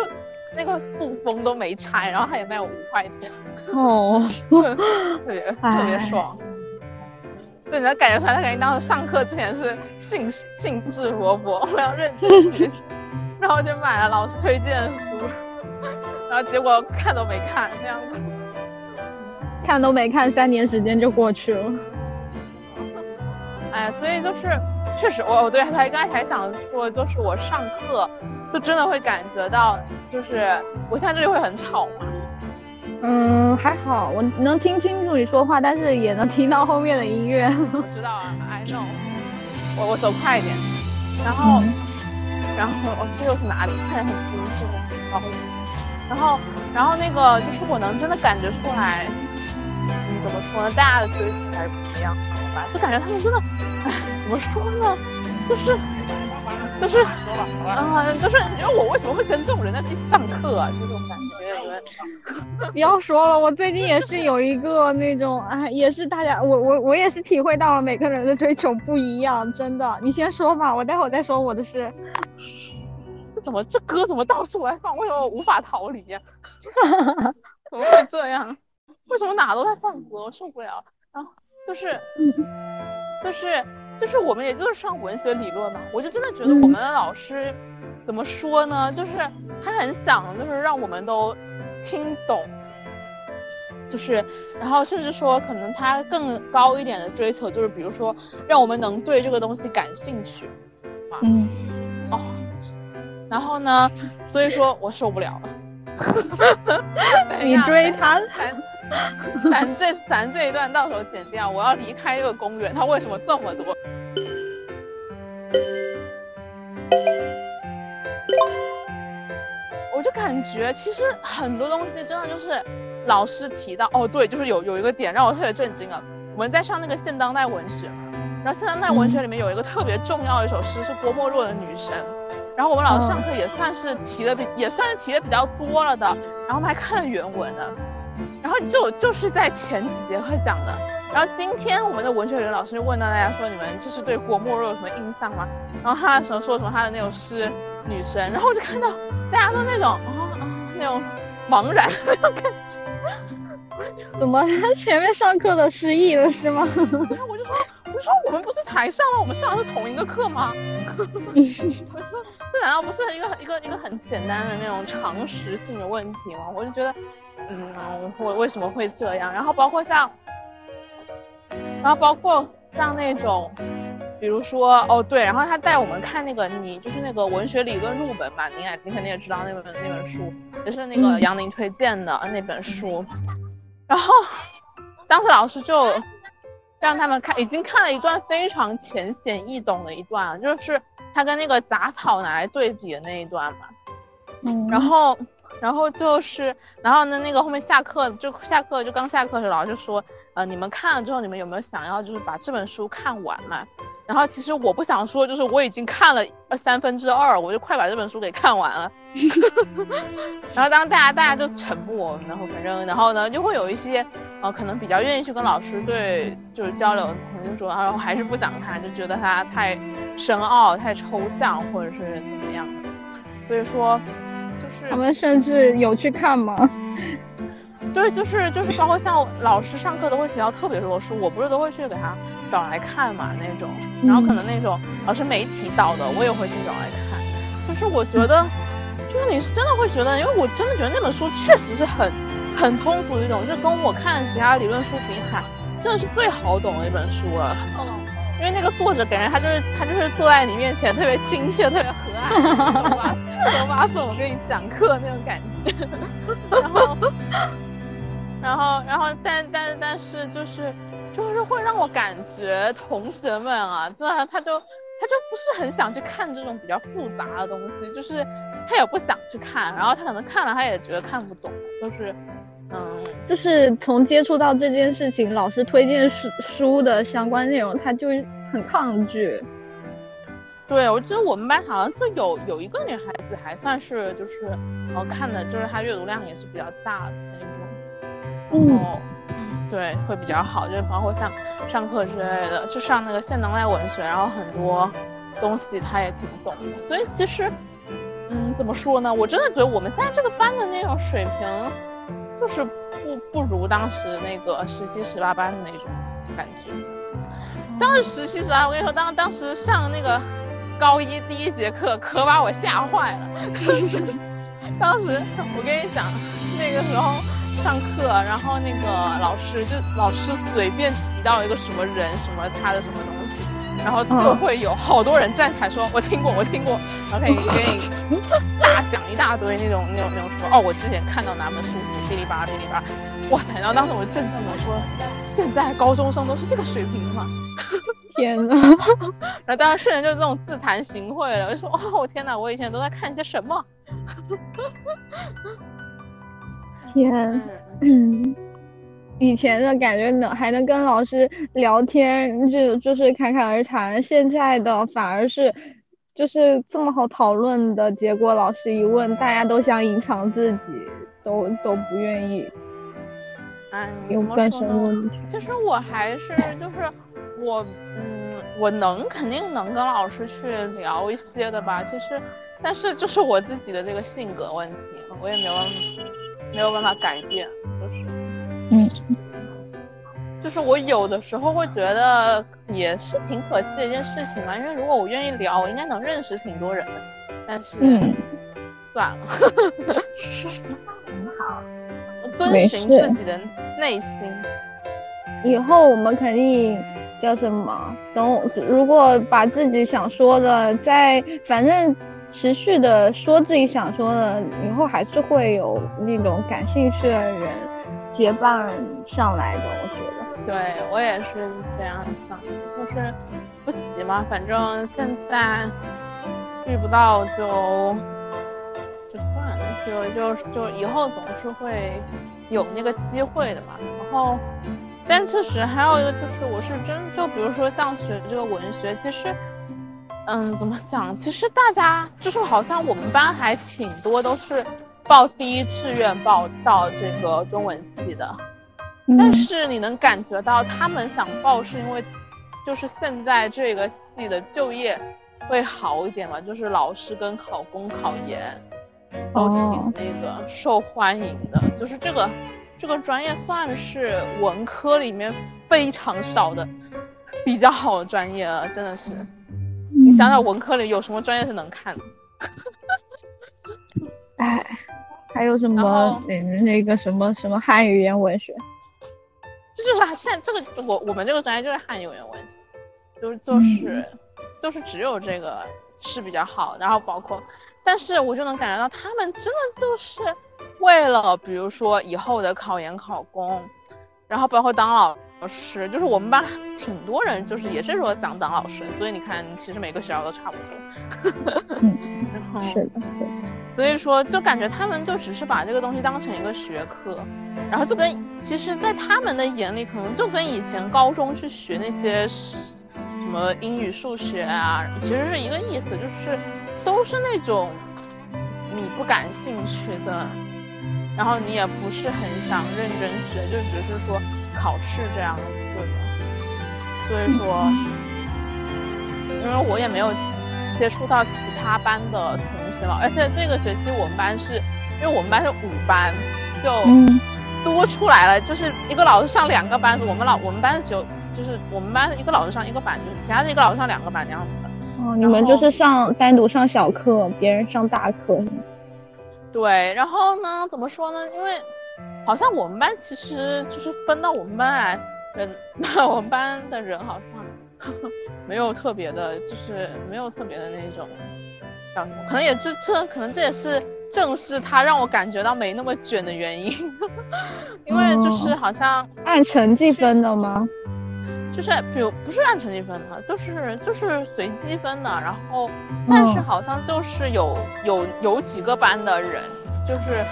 那个塑封都没拆，然后他也卖我五块钱，
哦，[laughs]
特别特别爽。对，你能感觉出来，他肯定当时上课之前是兴兴致勃勃，我要认真学习，然后就买了老师推荐的书，然后结果看都没看那样子，
看都没看，三年时间就过去了。
哎，所以就是，确实，我我对他刚才还想说，就是我上课就真的会感觉到，就是我现在这里会很吵吗？
嗯，还好，我能听清楚你说话，但是也能听到后面的音乐。
我知道啊，I know。我我走快一点，然后，然后哦，这又是哪里？看着很清晰的，然后，然后，然后那个就是我能真的感觉出来，嗯，怎么说呢？大家的追求还是不一样吧。就感觉他们真的，哎，怎么说呢？就是，就是，嗯，就是，因为我为什么会跟这种人在一起上课啊？就这种感觉，因为 [laughs]
不要说了，我最近也是有一个那种，哎，也是大家，我我我也是体会到了每个人的追求不一样，真的。你先说吧，我待会儿再说我的事。[laughs]
这怎么这歌怎么到处来放？为什么我无法逃离呀？[laughs] 怎么会这样？为什么哪都在放歌？我受不了。然后。就是，就是，就是我们也就是上文学理论嘛，我就真的觉得我们的老师怎么说呢？就是他很想就是让我们都听懂，就是，然后甚至说可能他更高一点的追求就是，比如说让我们能对这个东西感兴趣，
嗯，
哦，然后呢，所以说我受不了了，
你追他。
咱这咱这一段到时候剪掉，我要离开这个公园，它为什么这么多？我就感觉其实很多东西真的就是老师提到哦，对，就是有有一个点让我特别震惊啊。我们在上那个现当代文学，然后现当代文学里面有一个特别重要的一首诗是郭沫若的《女神》，然后我们老师上课也算是提的比也算是提的比较多了的，然后我们还看了原文的。然后就就是在前几节课讲的，然后今天我们的文学人老师就问到大家说，你们就是对郭沫若有什么印象吗？然后他的时候说什么他的那首诗女生，然后我就看到大家都那种啊啊那种茫然那种感觉，
怎么他前面上课的失忆了是吗？
然后我就说我就说我们不是才上吗？我们上的是同一个课吗？[laughs] 这难道不是一个一个一个很简单的那种常识性的问题吗？我就觉得。嗯，我为什么会这样？然后包括像，然后包括像那种，比如说哦对，然后他带我们看那个你就是那个文学理论入门嘛，你也你肯定也知道那本那本书，也是那个杨宁推荐的那本书。[laughs] 然后当时老师就让他们看，已经看了一段非常浅显易懂的一段，就是他跟那个杂草拿来对比的那一段嘛。
嗯，
然后。然后就是，然后呢，那个后面下课就下课就刚下课的时候，老师说，呃，你们看了之后，你们有没有想要就是把这本书看完嘛？然后其实我不想说，就是我已经看了三分之二，我就快把这本书给看完了。[laughs] 然后当大家大家就沉默，然后反正然后呢，就会有一些呃可能比较愿意去跟老师对就是交流，的同学说，然后还是不想看，就觉得它太深奥、太抽象，或者是怎么样的。所以说。
就是他们甚至有去看吗？
对，就是就是包括像老师上课都会提到特别多书，我不是都会去给他找来看嘛那种，然后可能那种老师没提到的，我也会去找来看。就是我觉得，就是你是真的会觉得，因为我真的觉得那本书确实是很很通俗一种，就跟我看其他理论书比起来，真的是最好懂的一本书了。嗯。因为那个作者感觉他就是他就是坐在你面前特别亲切特别和蔼，手把 [laughs] 手把手跟你讲课那种感觉，然 [laughs] 后然后然后但但但是就是就是会让我感觉同学们啊，对啊，他就他就不是很想去看这种比较复杂的东西，就是他也不想去看，然后他可能看了他也觉得看不懂，就是。嗯，
就是从接触到这件事情，老师推荐书书的相关内容，他就很抗拒。
对，我觉得我们班好像就有有一个女孩子还算是就是呃看的，就是她阅读量也是比较大的那种。哦，对，会比较好，就是包括像上课之类的，就上那个现当代文学，然后很多东西他也挺懂的。所以其实，嗯，怎么说呢？我真的觉得我们现在这个班的那种水平。就是不不如当时那个十七十八班的那种感觉。当时十七十八，我跟你说，当当时上那个高一第一节课，可把我吓坏了。[laughs] 当时我跟你讲，那个时候上课，然后那个老师就老师随便提到一个什么人，什么他的什么东西，然后就会有好多人站起来说：“我听过，我听过。”然后可以 [laughs] 给你大讲一大堆那种那种那种说：“哦，我之前看到哪本书。”噼里啪啦，噼里啪啦，哇塞！然后当时我就震惊了，说：“现在高中生都是这个水平吗？”
天呐！[laughs]
然后当时瞬间就是这种自惭形秽了，就说：“哦，我天哪！我以前都在看些什么？” [laughs]
天，嗯，[clears throat] 以前的感觉能还能跟老师聊天，就就是侃侃而谈，现在的反而是就是这么好讨论的结果，老师一问，大家都想隐藏自己。都都不愿意，
哎，有干什么问题？其实我还是就是我，嗯，我能肯定能跟老师去聊一些的吧。其实，但是就是我自己的这个性格问题，我也没有没有办法改变，就是，
嗯，
就是我有的时候会觉得也是挺可惜的一件事情嘛。因为如果我愿意聊，我应该能认识挺多人的。但是，算了。很 [laughs] 好遵循自己的内心。
以后我们肯定叫什么？等如果把自己想说的，再反正持续的说自己想说的，以后还是会有那种感兴趣的人结伴上来的。我觉得。
对我也是这样想，就是不急嘛，反正现在遇不到就。就算了就就以后总是会有那个机会的嘛。然后，但确实还有一个就是，我是真就比如说像学这个文学，其实，嗯，怎么讲？其实大家就是好像我们班还挺多都是报第一志愿报到这个中文系的，但是你能感觉到他们想报是因为就是现在这个系的就业会好一点嘛，就是老师跟考公考研。都挺那个受欢迎的，就是这个这个专业算是文科里面非常少的比较好的专业了，真的是。你想想文科里有什么专业是能看的？[laughs]
哎，还有什么那那个什么什么汉语言文学？
这就是现这个我我们这个专业就是汉语言文，就是就是就是只有这个是比较好，然后包括。但是我就能感觉到，他们真的就是为了，比如说以后的考研考公，然后包括当老师，就是我们班挺多人，就是也是说想当老师，所以你看，其实每个学校都差不
多。[laughs] 然后是的，
所以说就感觉他们就只是把这个东西当成一个学科，然后就跟其实，在他们的眼里，可能就跟以前高中去学那些什么英语、数学啊，其实是一个意思，就是。都是那种你不感兴趣的，然后你也不是很想认真学，就只是说考试这样子的。所以说，因为我也没有接触到其他班的同学了，而且这个学期我们班是因为我们班是五班，就多出来了，就是一个老师上两个班，我们老我们班只有就是我们班一个老师上一个班，就是其他的一个老师上两个班这样子的。
哦，你们就是上单独上小课，别人上大课。
对，然后呢，怎么说呢？因为好像我们班其实就是分到我们班来人，我们班的人好像 [laughs] 没有特别的，就是没有特别的那种叫什么，可能也这这可能这也是正是他让我感觉到没那么卷的原因，[laughs] 因为就是好像
按成绩分的吗？
就是比如不是按成绩分的，就是就是随机分的，然后但是好像就是有有有几个班的人，就是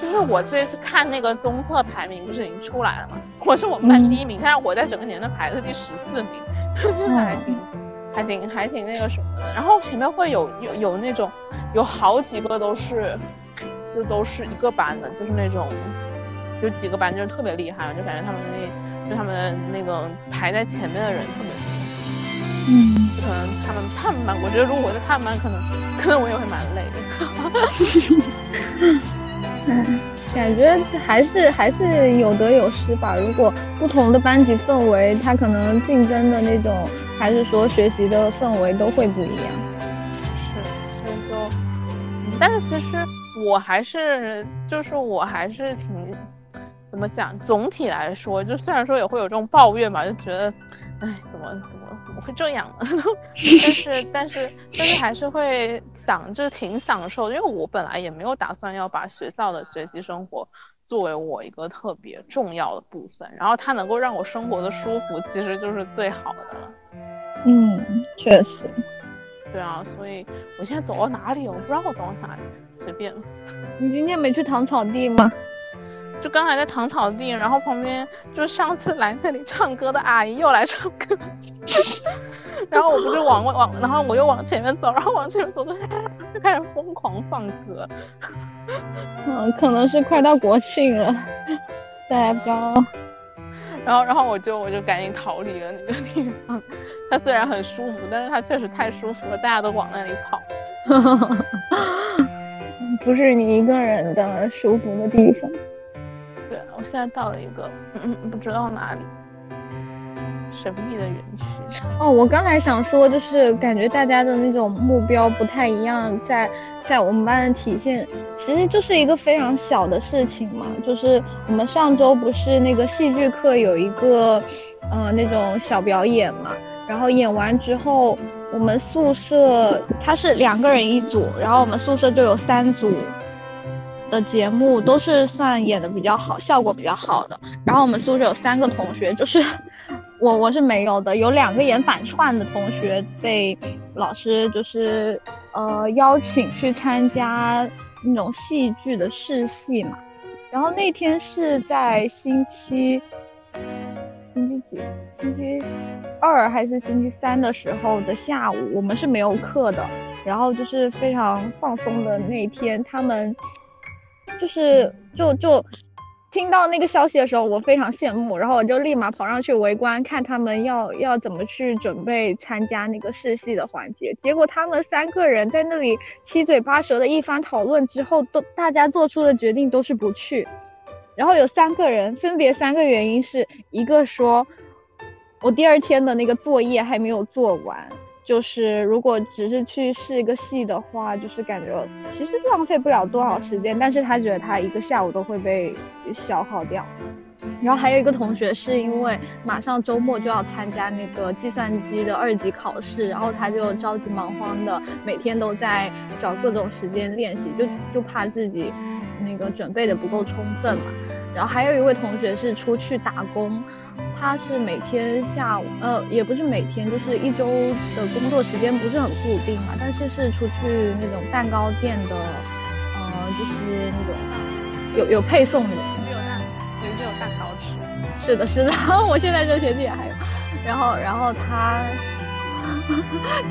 就是我这一次看那个综测排名不是已经出来了吗？[laughs] 我是我们班第一名，但是我在整个年段排的第十四名，[laughs] 就是还挺还挺还挺那个什么的。然后前面会有有有那种有好几个都是就都是一个班的，就是那种有几个班就是特别厉害，就感觉他们那。就他们那个排在前面的人特别多，
嗯，
可能他们他们班，我觉得如果我在他们班，可能 [laughs] 可能我也会蛮累
的。嗯，[laughs] 感觉还是还是有得有失吧。如果不同的班级氛围，他可能竞争的那种，还是说学习的氛围都会不一样。
是，所以就，但是其实我还是，就是我还是挺。怎么讲？总体来说，就虽然说也会有这种抱怨吧，就觉得，哎，怎么怎么怎么会这样 [laughs] 呢？但是但是但是还是会想，就是挺享受，因为我本来也没有打算要把学校的学习生活作为我一个特别重要的部分，然后它能够让我生活的舒服，其实就是最好的了。
嗯，确实。
对啊，所以我现在走到哪里，我不知道我走到哪里，随便。
你今天没去糖草地吗？
就刚才在糖草地，然后旁边就上次来那里唱歌的阿姨又来唱歌，[laughs] 然后我不就往往，然后我又往前面走，然后往前面走就，就 [laughs] 开始疯狂放歌。[laughs]
嗯，可能是快到国庆了，大家高。
然后，然后我就我就赶紧逃离了那个地方。它虽然很舒服，但是它确实太舒服了，大家都往那里跑。
不是你一个人的舒服的地方。
我现在到了一个嗯不知道哪里神秘的园区
哦，我刚才想说，就是感觉大家的那种目标不太一样，在在我们班的体现，其实就是一个非常小的事情嘛，就是我们上周不是那个戏剧课有一个呃那种小表演嘛，然后演完之后，我们宿舍他是两个人一组，然后我们宿舍就有三组。的节目都是算演的比较好，效果比较好的。然后我们宿舍有三个同学，就是 [laughs] 我我是没有的，有两个演反串的同学被老师就是呃邀请去参加那种戏剧的试戏嘛。然后那天是在星期星期几？星期二还是星期三的时候的下午，我们是没有课的。然后就是非常放松的那天，他们。就是就就听到那个消息的时候，我非常羡慕，然后我就立马跑上去围观，看他们要要怎么去准备参加那个试戏的环节。结果他们三个人在那里七嘴八舌的一番讨论之后，都大家做出的决定都是不去。然后有三个人，分别三个原因是一个说，我第二天的那个作业还没有做完。就是如果只是去试一个戏的话，就是感觉其实浪费不了多少时间，但是他觉得他一个下午都会被消耗掉。然后还有一个同学是因为马上周末就要参加那个计算机的二级考试，然后他就着急忙慌的每天都在找各种时间练习，就就怕自己那个准备的不够充分嘛。然后还有一位同学是出去打工。他是每天下午，呃，也不是每天，就是一周的工作时间不是很固定嘛，但是是出去那种蛋糕店的，呃，就是那种有有配送的，
没有蛋，对，就有蛋糕吃。
是的，是的，[laughs] 我现在这学期也还有。然后，然后他，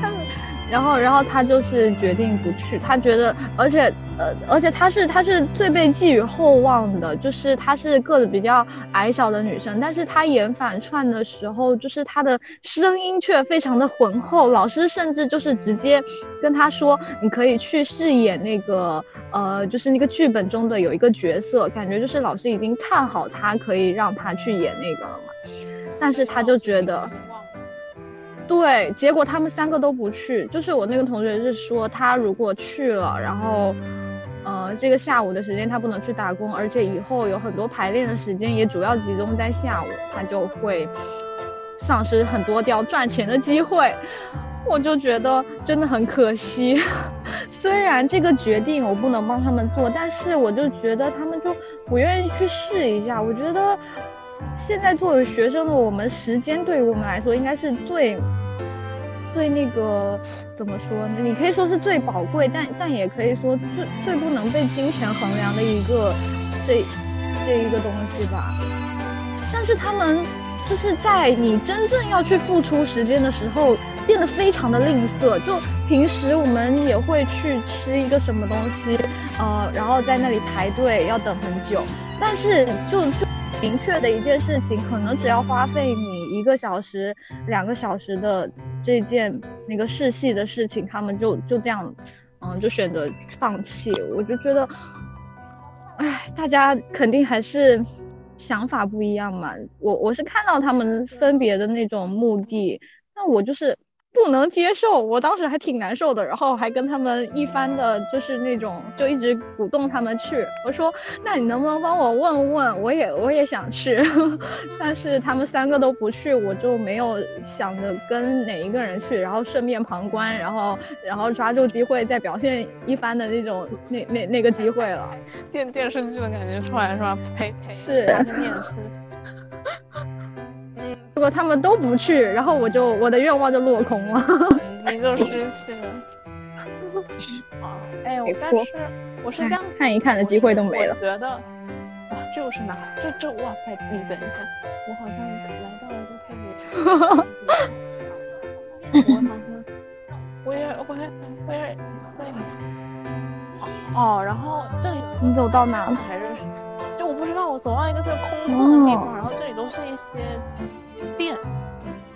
他 [laughs] 然后，然后他就是决定不去。他觉得，而且，呃，而且她是她是最被寄予厚望的，就是她是个子比较矮小的女生，但是她演反串的时候，就是她的声音却非常的浑厚。老师甚至就是直接跟她说，你可以去饰演那个，呃，就是那个剧本中的有一个角色，感觉就是老师已经看好她，可以让她去演那个了嘛。但是她就觉得。对，结果他们三个都不去。就是我那个同学是说，他如果去了，然后，呃，这个下午的时间他不能去打工，而且以后有很多排练的时间也主要集中在下午，他就会丧失很多掉赚钱的机会。我就觉得真的很可惜。[laughs] 虽然这个决定我不能帮他们做，但是我就觉得他们就不愿意去试一下。我觉得。现在作为学生的我们，时间对于我们来说应该是最最那个怎么说呢？你可以说是最宝贵，但但也可以说最最不能被金钱衡量的一个这这一个东西吧。但是他们就是在你真正要去付出时间的时候，变得非常的吝啬。就平时我们也会去吃一个什么东西，呃，然后在那里排队要等很久，但是就就。明确的一件事情，可能只要花费你一个小时、两个小时的这件那个试戏的事情，他们就就这样，嗯，就选择放弃。我就觉得，哎，大家肯定还是想法不一样嘛。我我是看到他们分别的那种目的，那我就是。不能接受，我当时还挺难受的，然后还跟他们一番的，就是那种就一直鼓动他们去。我说，那你能不能帮我问问？我也我也想去，[laughs] 但是他们三个都不去，我就没有想着跟哪一个人去，然后顺便旁观，然后然后抓住机会再表现一番的那种那那那个机会了。
电电视剧的感觉出来是吧？陪陪
是
面试。[laughs]
如果他们都不去，然后我就我的愿望就落空了，[laughs]
你就失去了。[laughs] 哎，我但是我是这样
看一看的机会都没了。
我觉得，啊，这又是哪？这这哇塞！你等一下，我好像来到了一个太别。[laughs] 我好像，我也我也我也对。哦，然后这里
你走到哪了？
还认识。就我不知道，我走到一个特别空旷的地方，然后这里都是一些。店，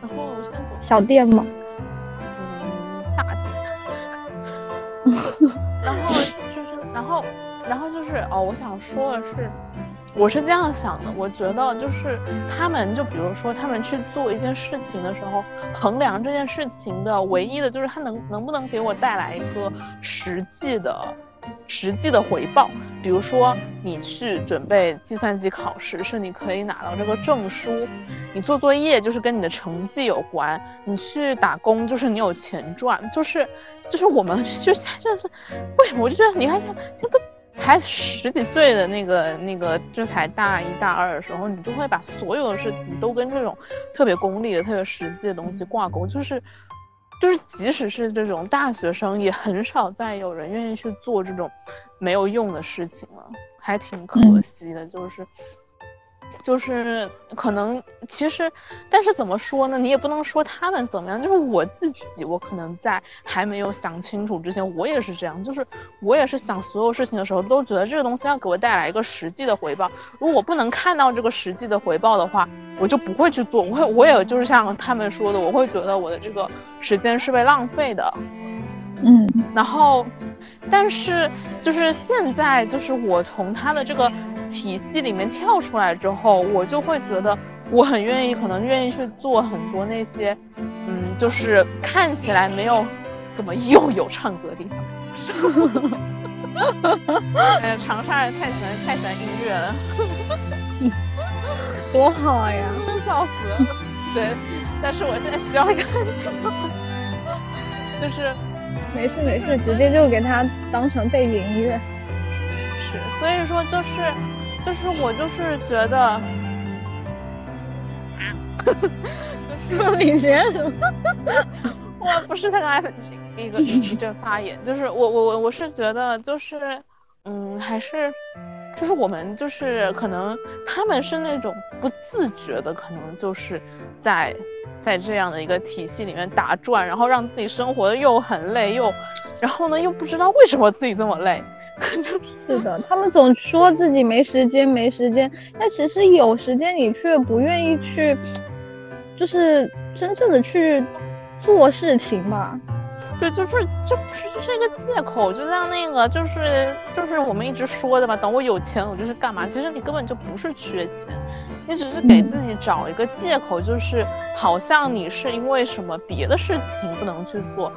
然后我先走。
小店吗？
嗯，大店。然后 [laughs] 就是，然后，然后就是哦，我想说的是，我是这样想的，我觉得就是他们，就比如说他们去做一件事情的时候，衡量这件事情的唯一的就是他能能不能给我带来一个实际的。实际的回报，比如说你去准备计算机考试，是你可以拿到这个证书；你做作业就是跟你的成绩有关；你去打工就是你有钱赚。就是，就是我们就现在是为什么？我就觉得你看，像像都才十几岁的那个那个，这才大一大二的时候，你就会把所有的事情都跟这种特别功利的、特别实际的东西挂钩，就是。就是，即使是这种大学生，也很少再有人愿意去做这种没有用的事情了，还挺可惜的。就是。就是可能其实，但是怎么说呢？你也不能说他们怎么样。就是我自己，我可能在还没有想清楚之前，我也是这样。就是我也是想所有事情的时候，都觉得这个东西要给我带来一个实际的回报。如果我不能看到这个实际的回报的话，我就不会去做。我会，我也就是像他们说的，我会觉得我的这个时间是被浪费的。
嗯，
然后，但是就是现在，就是我从他的这个。体系里面跳出来之后，我就会觉得我很愿意，可能愿意去做很多那些，嗯，就是看起来没有怎么又有唱歌的地方。[laughs] 哎，长沙人太喜欢太喜欢音乐了，
多好呀！[laughs]
笑死了。对，但是我现在需要一个安静，[laughs] 就是
没事没事，直接就给他当成背景音乐。
是，所以说就是。就是我就是觉得，[laughs]
说李学什么？[laughs]
我不是太爱一个一阵发言，就是我我我我是觉得就是，嗯，还是就是我们就是可能他们是那种不自觉的，可能就是在在这样的一个体系里面打转，然后让自己生活的又很累，又然后呢又不知道为什么自己这么累。[laughs]
是的，他们总说自己没时间没时间，但其实有时间你却不愿意去，就是真正的去做事情嘛。
对，就是这不是就是一个借口，就像那个就是就是我们一直说的嘛，等我有钱我就是干嘛。其实你根本就不是缺钱，你只是给自己找一个借口，就是好像你是因为什么别的事情不能去做，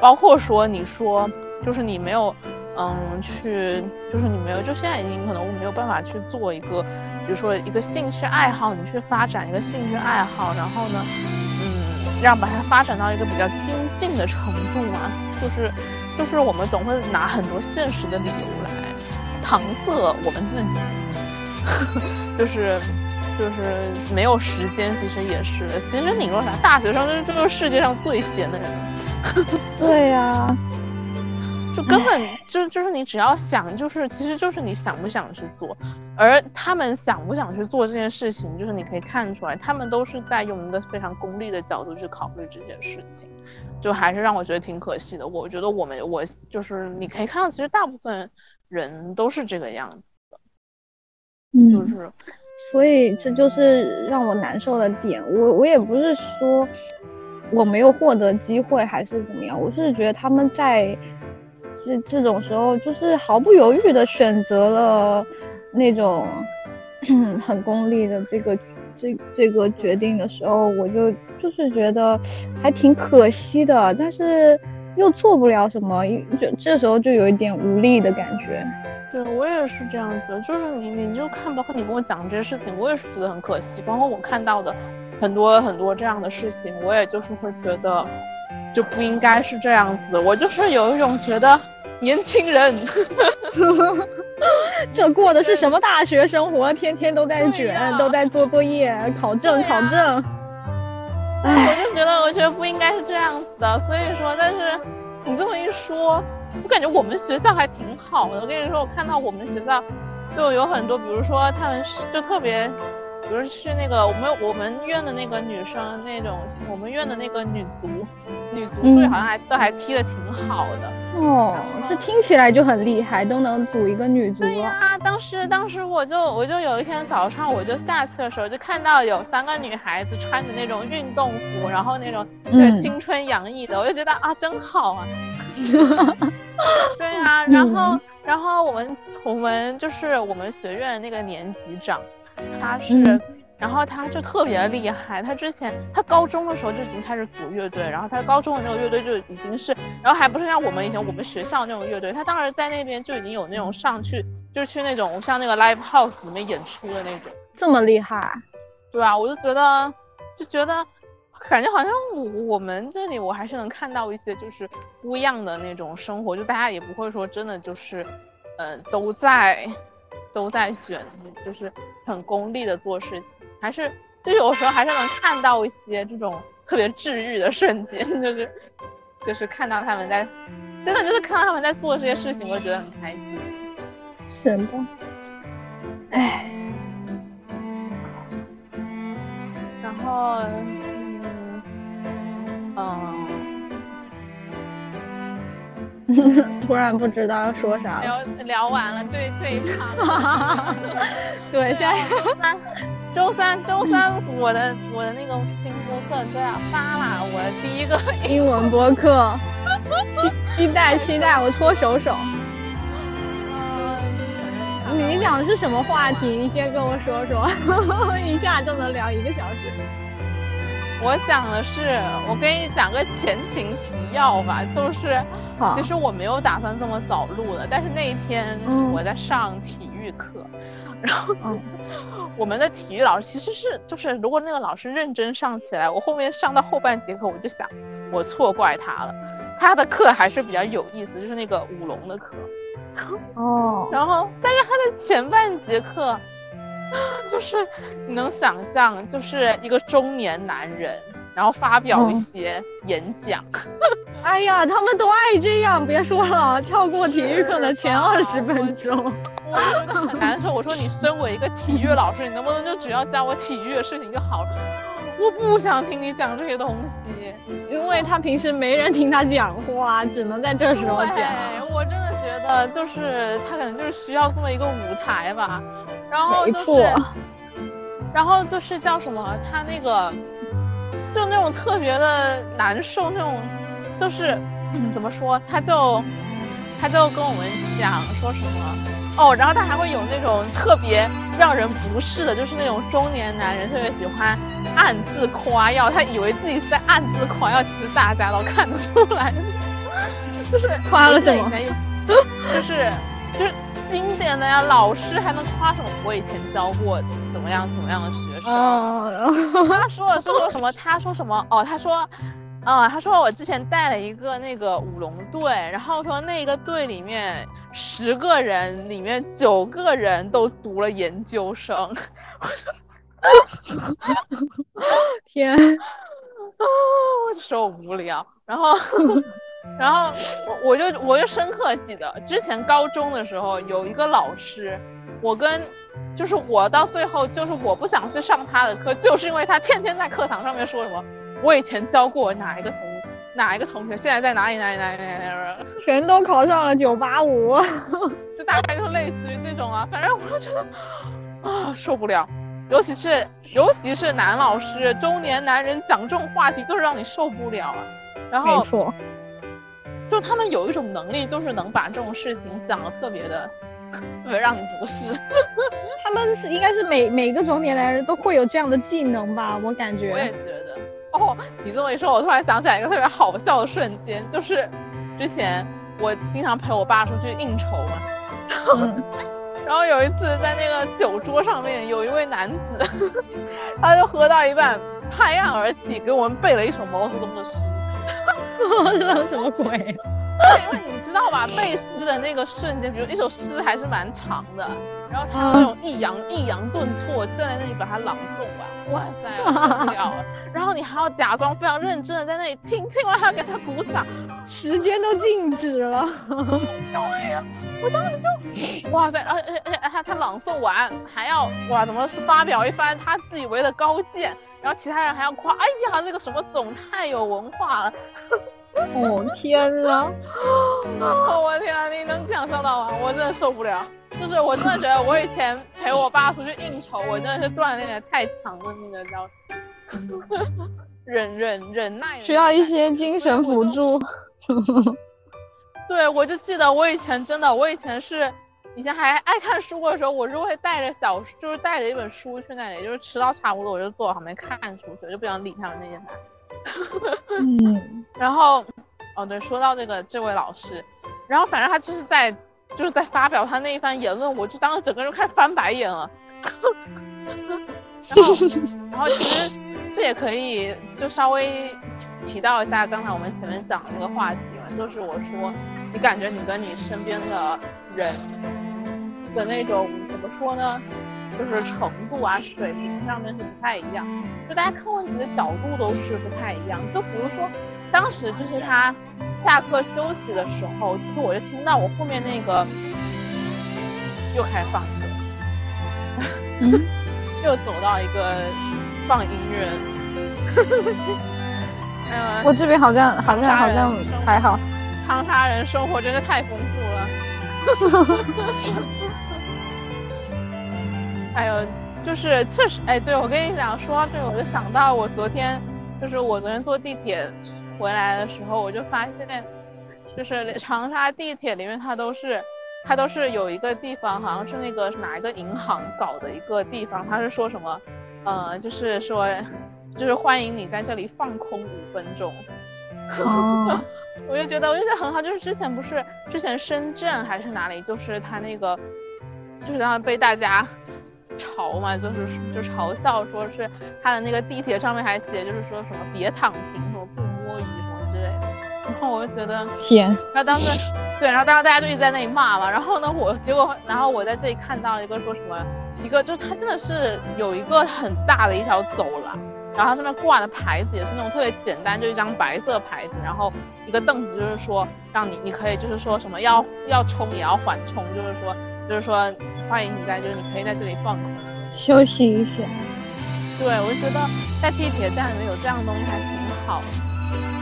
包括说你说就是你没有嗯去就是你没有就现在已经可能我没有办法去做一个，比如说一个兴趣爱好，你去发展一个兴趣爱好，然后呢。让把它发展到一个比较精进的程度嘛，就是就是我们总会拿很多现实的理由来搪塞我们自己，[laughs] 就是就是没有时间，其实也是。其实你说啥，大学生就是就是世界上最闲的人。[laughs]
对呀。
就根本就就是你只要想，就是其实就是你想不想去做，而他们想不想去做这件事情，就是你可以看出来，他们都是在用一个非常功利的角度去考虑这件事情，就还是让我觉得挺可惜的。我觉得我们我就是你可以看到，其实大部分人都是这个样子的，
嗯，
就是，
所以这就是让我难受的点。我我也不是说我没有获得机会还是怎么样，我是觉得他们在。这这种时候就是毫不犹豫的选择了那种 [clears throat] 很功利的这个这这个决定的时候，我就就是觉得还挺可惜的，但是又做不了什么，就这时候就有一点无力的感觉。
对我也是这样子，就是你你就看，包括你跟我讲这些事情，我也是觉得很可惜。包括我看到的很多很多这样的事情，我也就是会觉得。就不应该是这样子，我就是有一种觉得年轻人，[laughs]
这过的是什么大学生活？天天都在卷，都在做作业、考证、考证。
我就觉得，我觉得不应该是这样子的。所以说，但是你这么一说，我感觉我们学校还挺好的。我跟你说，我看到我们学校就有很多，比如说他们就特别。比如去那个我们我们院的那个女生那种，我们院的那个女足，女足队好像还都还踢得挺好的
哦。这听起来就很厉害，都能组一个女足。
对呀，当时当时我就我就有一天早上我就下去的时候就看到有三个女孩子穿着那种运动服，然后那种对青春洋溢的，我就觉得啊真好啊。[laughs] 对呀，然后然后我们我们就是我们学院那个年级长。他是，然后他就特别厉害。他之前他高中的时候就已经开始组乐队，然后他高中的那个乐队就已经是，然后还不是像我们以前我们学校那种乐队，他当时在那边就已经有那种上去，就是去那种像那个 live house 里面演出的那种，
这么厉害，
对啊，我就觉得，就觉得，感觉好像我我们这里我还是能看到一些就是不一样的那种生活，就大家也不会说真的就是，嗯，都在。都在选，就是很功利的做事情，还是就有时候还是能看到一些这种特别治愈的瞬间，[laughs] 就是就是看到他们在，真的就是看到他们在做这些事情，我觉得很开心。
是的，哎，
然后，嗯，嗯。[laughs]
突然不知道要说啥了。
聊聊完了这这一趴。[laughs]
对，现在
周三周三我的我的那个新播客就要发了，我的第一个 [laughs]
英文播客，[laughs] 期待期待，我搓手手。你讲的是什么话题？你先跟我说说，[laughs] 一下就能聊一个小时。
我讲的是，我跟你讲个前情提要吧，就是。其实我没有打算这么早录的，但是那一天我在上体育课，然后 [laughs] 我们的体育老师其实是就是如果那个老师认真上起来，我后面上到后半节课我就想我错怪他了，他的课还是比较有意思，就是那个舞龙的课，
哦，[laughs]
然后但是他的前半节课，[laughs] 就是你能想象就是一个中年男人。然后发表一些演讲，
哎呀，他们都爱这样，别说了，跳过体育课的前二十分钟。
我就很难受。我说你身为一个体育老师，你能不能就只要教我体育的事情就好了？我不想听你讲这些东西，
因为他平时没人听他讲话，只能在这时候讲。
我真的觉得就是他可能就是需要这么一个舞台吧。然后
就是。
然后就是叫什么？他那个就那种特别的难受，那种就是怎么说？他就他就跟我们讲说什么哦，然后他还会有那种特别让人不适的，就是那种中年男人特别喜欢暗自夸耀，他以为自己是在暗自夸耀，其实大家都看得出来，[laughs] 就是
夸了什么？
就是就是。经典的呀，老师还能夸什么？我以前教过怎么样怎么样的学生。他说的是说什么？他说什么？哦，他说，啊，他说我之前带了一个那个舞龙队，然后说那个队里面十个人里面九个人都读了研究生。[laughs]
天，
啊，我受不了。然后。[laughs] 然后我我就我就深刻记得之前高中的时候有一个老师，我跟就是我到最后就是我不想去上他的课，就是因为他天天在课堂上面说什么我以前教过哪一个同哪一个同学现在在哪里哪里哪里哪里哪里，
全都考上了九八五，[laughs]
就大概就类似于这种啊，反正我觉得啊受不了，尤其是尤其是男老师，中年男人讲这种话题就是让你受不了啊，然后
没错。
就他们有一种能力，就是能把这种事情讲的特别的，特别让你不适。[laughs]
他们是应该是每每个中年男人都会有这样的技能吧？我感觉。
我也觉得。哦，你这么一说，我突然想起来一个特别好笑的瞬间，就是之前我经常陪我爸出去应酬嘛，然 [laughs] 后然后有一次在那个酒桌上面，有一位男子，他就喝到一半拍案而起，给我们背了一首毛泽东的诗。[laughs]
这什么鬼？[laughs]
因为你知道吧，背诗的那个瞬间，比如一首诗还是蛮长的，然后他那种抑扬抑扬顿挫，站在那里把它朗诵完，哇塞，受不了了。然后你还要假装非常认真的在那里听，听完还要给他鼓掌，
时间都静止了。[laughs]
对呀，我当时就哇塞，而且而且他他朗诵完还要哇怎么发表一番他自以为的高见。然后其他人还要夸，哎呀，这个什么总太有文化了！
哦天呐！
哦我天啊，你能想象到吗？我真的受不了。就是我真的觉得我以前陪我爸出去应酬，我真的是锻炼的太强了，那个叫 [laughs] 忍忍忍耐。
需要一些精神辅助。
对，我就记得我以前真的，我以前是。以前还爱看书的时候，我是会带着小，就是带着一本书去那里，就是吃到差不多我就坐旁边看书去，我就不想理他们那些男。嗯。[laughs] 然后，哦对，说到这个这位老师，然后反正他就是在就是在发表他那一番言论，我就当时整个人开始翻白眼了。然后，然后其实这也可以就稍微提到一下刚才我们前面讲的那个话题嘛，就是我说你感觉你跟你身边的人。的那种怎么说呢，就是程度啊、水平上面是不太一样，就大家看问题的角度都是不太一样。就比如说，当时就是他下课休息的时候，就是我就听到我后面那个又开始放歌，嗯，[laughs] 又走到一个放音乐，[laughs]
我这边好像好像好像还好，
长沙人生活真的太丰富了。[laughs] 哎呦，就是确实，哎，对我跟你讲，说到这个，我就想到我昨天，就是我昨天坐地铁回来的时候，我就发现，就是长沙地铁里面，它都是，它都是有一个地方，好像是那个哪一个银行搞的一个地方，它是说什么，呃，就是说，就是欢迎你在这里放空五分钟。
哦。[laughs]
我就觉得，我就觉得很好，就是之前不是之前深圳还是哪里，就是它那个，就是然后被大家。嘲嘛，就是就嘲笑，说是他的那个地铁上面还写，就是说什么别躺平，什么不摸鱼什么之类的。然后我就觉得 [laughs]
天，
然后当时对，然后当时大家就一直在那里骂嘛。然后呢，我结果然后我在这里看到一个说什么，一个就是他真的是有一个很大的一条走廊，然后他上面挂的牌子也是那种特别简单，就一张白色牌子，然后一个凳子，就是说让你你可以就是说什么要要冲也要缓冲，就是说。就是说欢迎你在，就是你可以在这里放空
休息一下。
对，我就觉得在地铁站里面有这样的东西还挺好的。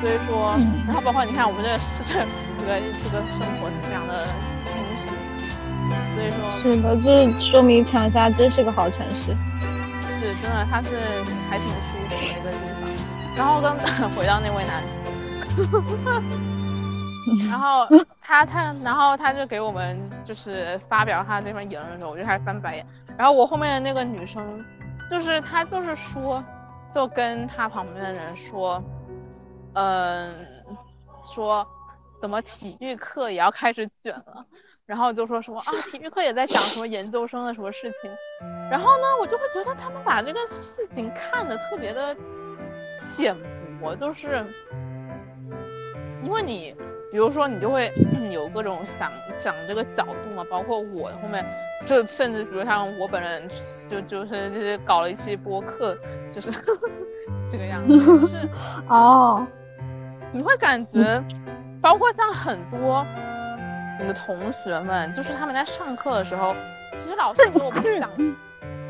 所以说，然后包括你看我们这个市政，这个这个生活是非常的充实。所以说，
是的，这说明长沙真是个好城市。
是真的，它是还挺舒服的一个地方。然后刚回到那位男子，[laughs] 然后他他然后他就给我们就是发表他这番言论的时候，我就开始翻白眼。然后我后面的那个女生，就是她就是说，就跟他旁边的人说，嗯，说怎么体育课也要开始卷了。然后就说什么啊，体育课也在讲什么研究生的什么事情，然后呢，我就会觉得他们把这个事情看得特别的浅薄，就是因为你，比如说你就会有各种想想这个角度嘛，包括我后面就甚至比如像我本人就就是就是搞了一期播客，就是 [laughs] 这个样子，就是 [laughs]
哦，
你会感觉包括像很多。你的同学们，就是他们在上课的时候，其实老师给我们讲，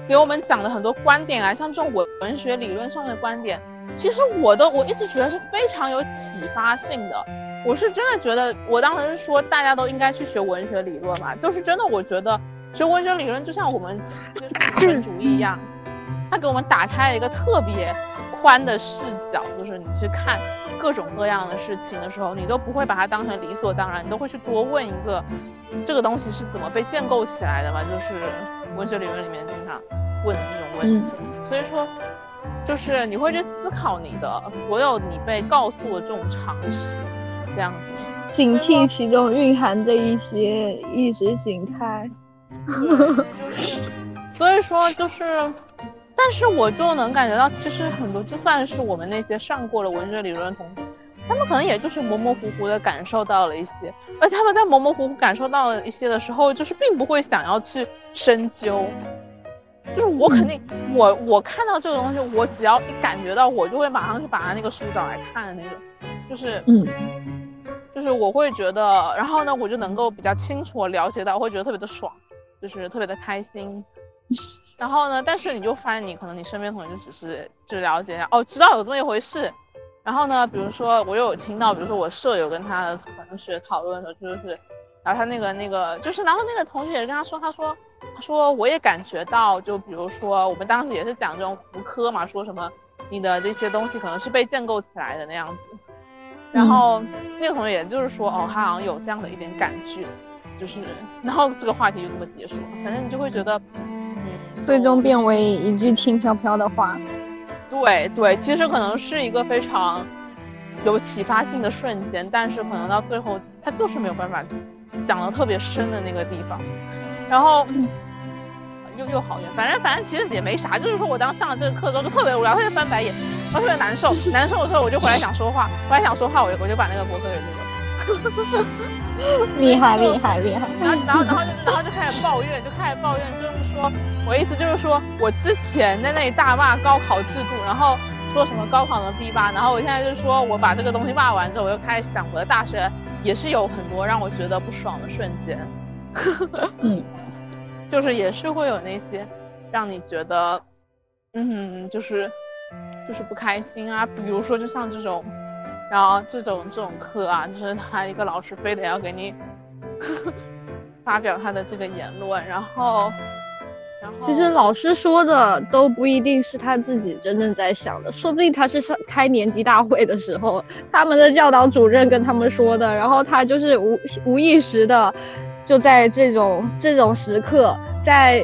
给我们讲的很多观点啊，像这种文文学理论上的观点，其实我都我一直觉得是非常有启发性的。我是真的觉得，我当时是说大家都应该去学文学理论嘛，就是真的，我觉得学文学理论就像我们就是 [coughs] 主义一样，它给我们打开了一个特别。宽的视角，就是你去看各种各样的事情的时候，你都不会把它当成理所当然，你都会去多问一个，这个东西是怎么被建构起来的嘛？就是文学理论里面经常问的这种问题。所以说，就是你会去思考你的所有你被告诉的这种常识，这样子，
警惕其中蕴含的一些意识形态。
所以说，就是。但是我就能感觉到，其实很多就算是我们那些上过了文学理论的同学，他们可能也就是模模糊糊的感受到了一些，而他们在模模糊糊感受到了一些的时候，就是并不会想要去深究。就是我肯定，我我看到这个东西，我只要一感觉到，我就会马上去把他那个书找来看的那种，就是嗯，就是我会觉得，然后呢，我就能够比较清楚了解到，我会觉得特别的爽，就是特别的开心。[laughs] 然后呢？但是你就发现，你可能你身边同学就只是就了解一下，哦，知道有这么一回事。然后呢，比如说我有听到，比如说我舍友跟他的同学讨论的时候，就是，然后他那个那个就是，然后那个同学也跟他说，他说，他说我也感觉到，就比如说我们当时也是讲这种福科嘛，说什么你的这些东西可能是被建构起来的那样子。然后那个同学也就是说，哦，他好像有这样的一点感觉，就是，然后这个话题就这么结束了。反正你就会觉得。
嗯最终变为一句轻飘飘的话，
对对，其实可能是一个非常有启发性的瞬间，但是可能到最后他就是没有办法讲的特别深的那个地方，然后又又好远，反正反正其实也没啥，就是说我当上了这个课之后就特别无聊，特别翻白眼，然后特别难受，[laughs] 难受的时候我就回来想说话，回来想说话，我就我就把那个博客给录了，
厉害厉害厉害，
然后然后然后就然后就开始抱怨，就开始抱怨，就是说。我意思就是说，我之前在那里大骂高考制度，然后说什么高考能逼吧，然后我现在就是说我把这个东西骂完之后，我又开始想，我的大学也是有很多让我觉得不爽的瞬间，[laughs]
嗯，
就是也是会有那些让你觉得，嗯，就是就是不开心啊，比如说就像这种，然后这种这种课啊，就是他一个老师非得要给你 [laughs] 发表他的这个言论，然后。
其实老师说的都不一定是他自己真正在想的，说不定他是上开年级大会的时候，他们的教导主任跟他们说的，然后他就是无无意识的，就在这种这种时刻，在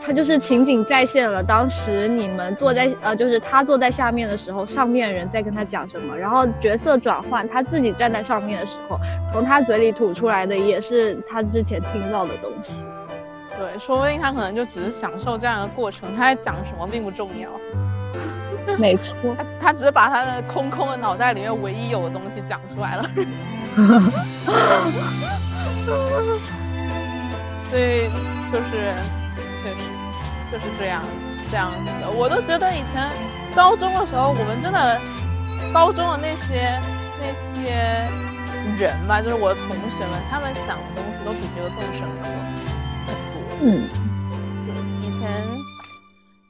他就是情景再现了当时你们坐在呃，就是他坐在下面的时候，上面人在跟他讲什么，然后角色转换，他自己站在上面的时候，从他嘴里吐出来的也是他之前听到的东西。
对，说不定他可能就只是享受这样的过程，他在讲什么并不重要。[laughs]
没错，
他他只是把他的空空的脑袋里面唯一有的东西讲出来了。[laughs] [laughs] 所以就是，确实就是这样这样子的。我都觉得以前高中的时候，我们真的高中的那些那些人吧，就是我的同学们，他们想的东西都比这个更深刻。
嗯，
以前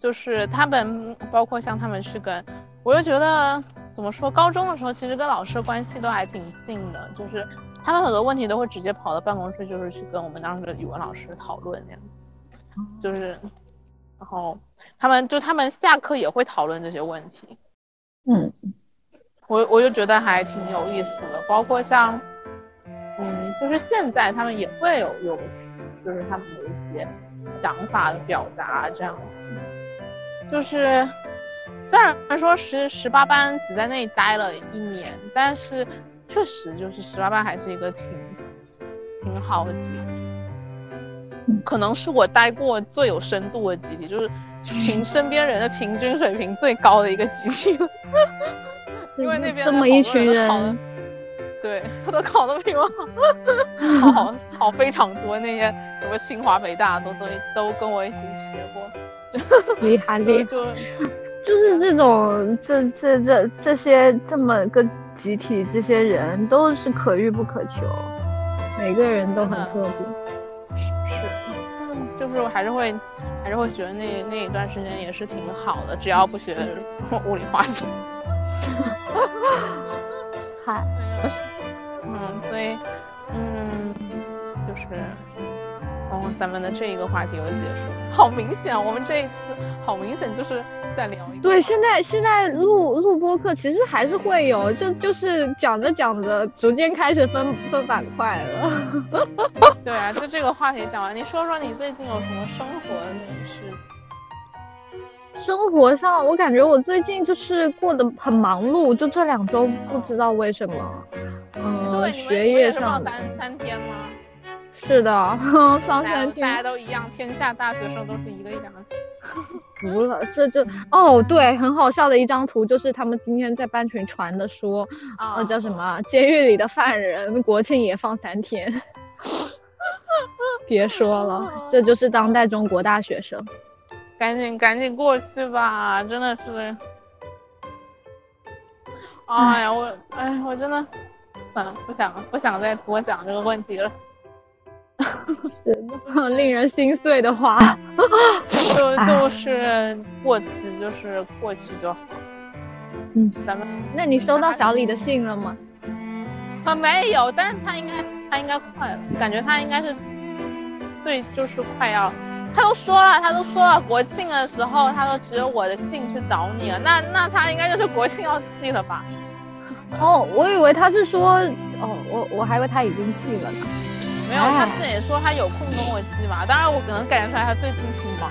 就是他们，包括像他们去跟，我就觉得怎么说，高中的时候其实跟老师关系都还挺近的，就是他们很多问题都会直接跑到办公室，就是去跟我们当时的语文老师讨论那样，就是，然后他们就他们下课也会讨论这些问题，
嗯，
我我就觉得还挺有意思的，包括像，嗯，就是现在他们也会有有。就是他们有一些想法的表达，这样子。就是虽然说十十八班只在那里待了一年，但是确实就是十八班还是一个挺挺好的集体，可能是我待过最有深度的集体，就是平 [laughs] 身边人的平均水平最高的一个集体。[laughs] 因为那边
这么一群人。
对，他 [laughs] 都考的比我好，好，好非常多。那些什么清华、北大都都都跟我一起学过，
厉害厉害。
就
就是这种这这这这些这么个集体，这些人都是可遇不可求，每个人都很特别。
是，就是我还是会还是会觉得那那一段时间也是挺好的，只要不学物理化学。
嗨。
嗯，所以，嗯，就是，哦，咱们的这一个话题又结束。好明显，我们这一次好明显就是在聊。
对，现在现在录录播课其实还是会有，就就是讲着讲着，逐渐开始分分板块了。[laughs]
对啊，就这个话题讲完，你说说你最近有什么生活的事？
生活上，我感觉我最近就是过得很忙碌，就这两周不知道为什么。嗯，学业上
三三天吗？
是的，上三天。
大家都一样，天下大学生都是一个样子。[laughs]
服了，这就哦，对，很好笑的一张图，就是他们今天在班群传的，说呃叫什么，监狱里的犯人国庆也放三天。[laughs] 别说了，这就是当代中国大学生。
赶紧赶紧过去吧，真的是。哎呀，我哎，我真的。算了，不想不想再多讲这个问题了。[laughs] [laughs]
令人心碎的话，
就 [laughs] 就是过期，就是过期就好。
嗯，咱们，那你收到小李的信了吗？
他没有，但是他应该他应该快了，感觉他应该是对，就是快要。他都说了，他都说了，国庆的时候他说只有我的信去找你了，那那他应该就是国庆要寄了吧？
哦，我以为他是说，哦，我我还以为他已经寄了呢。
没有，他自己说他有空跟我寄嘛。当然，我可能感觉出来他最近挺忙。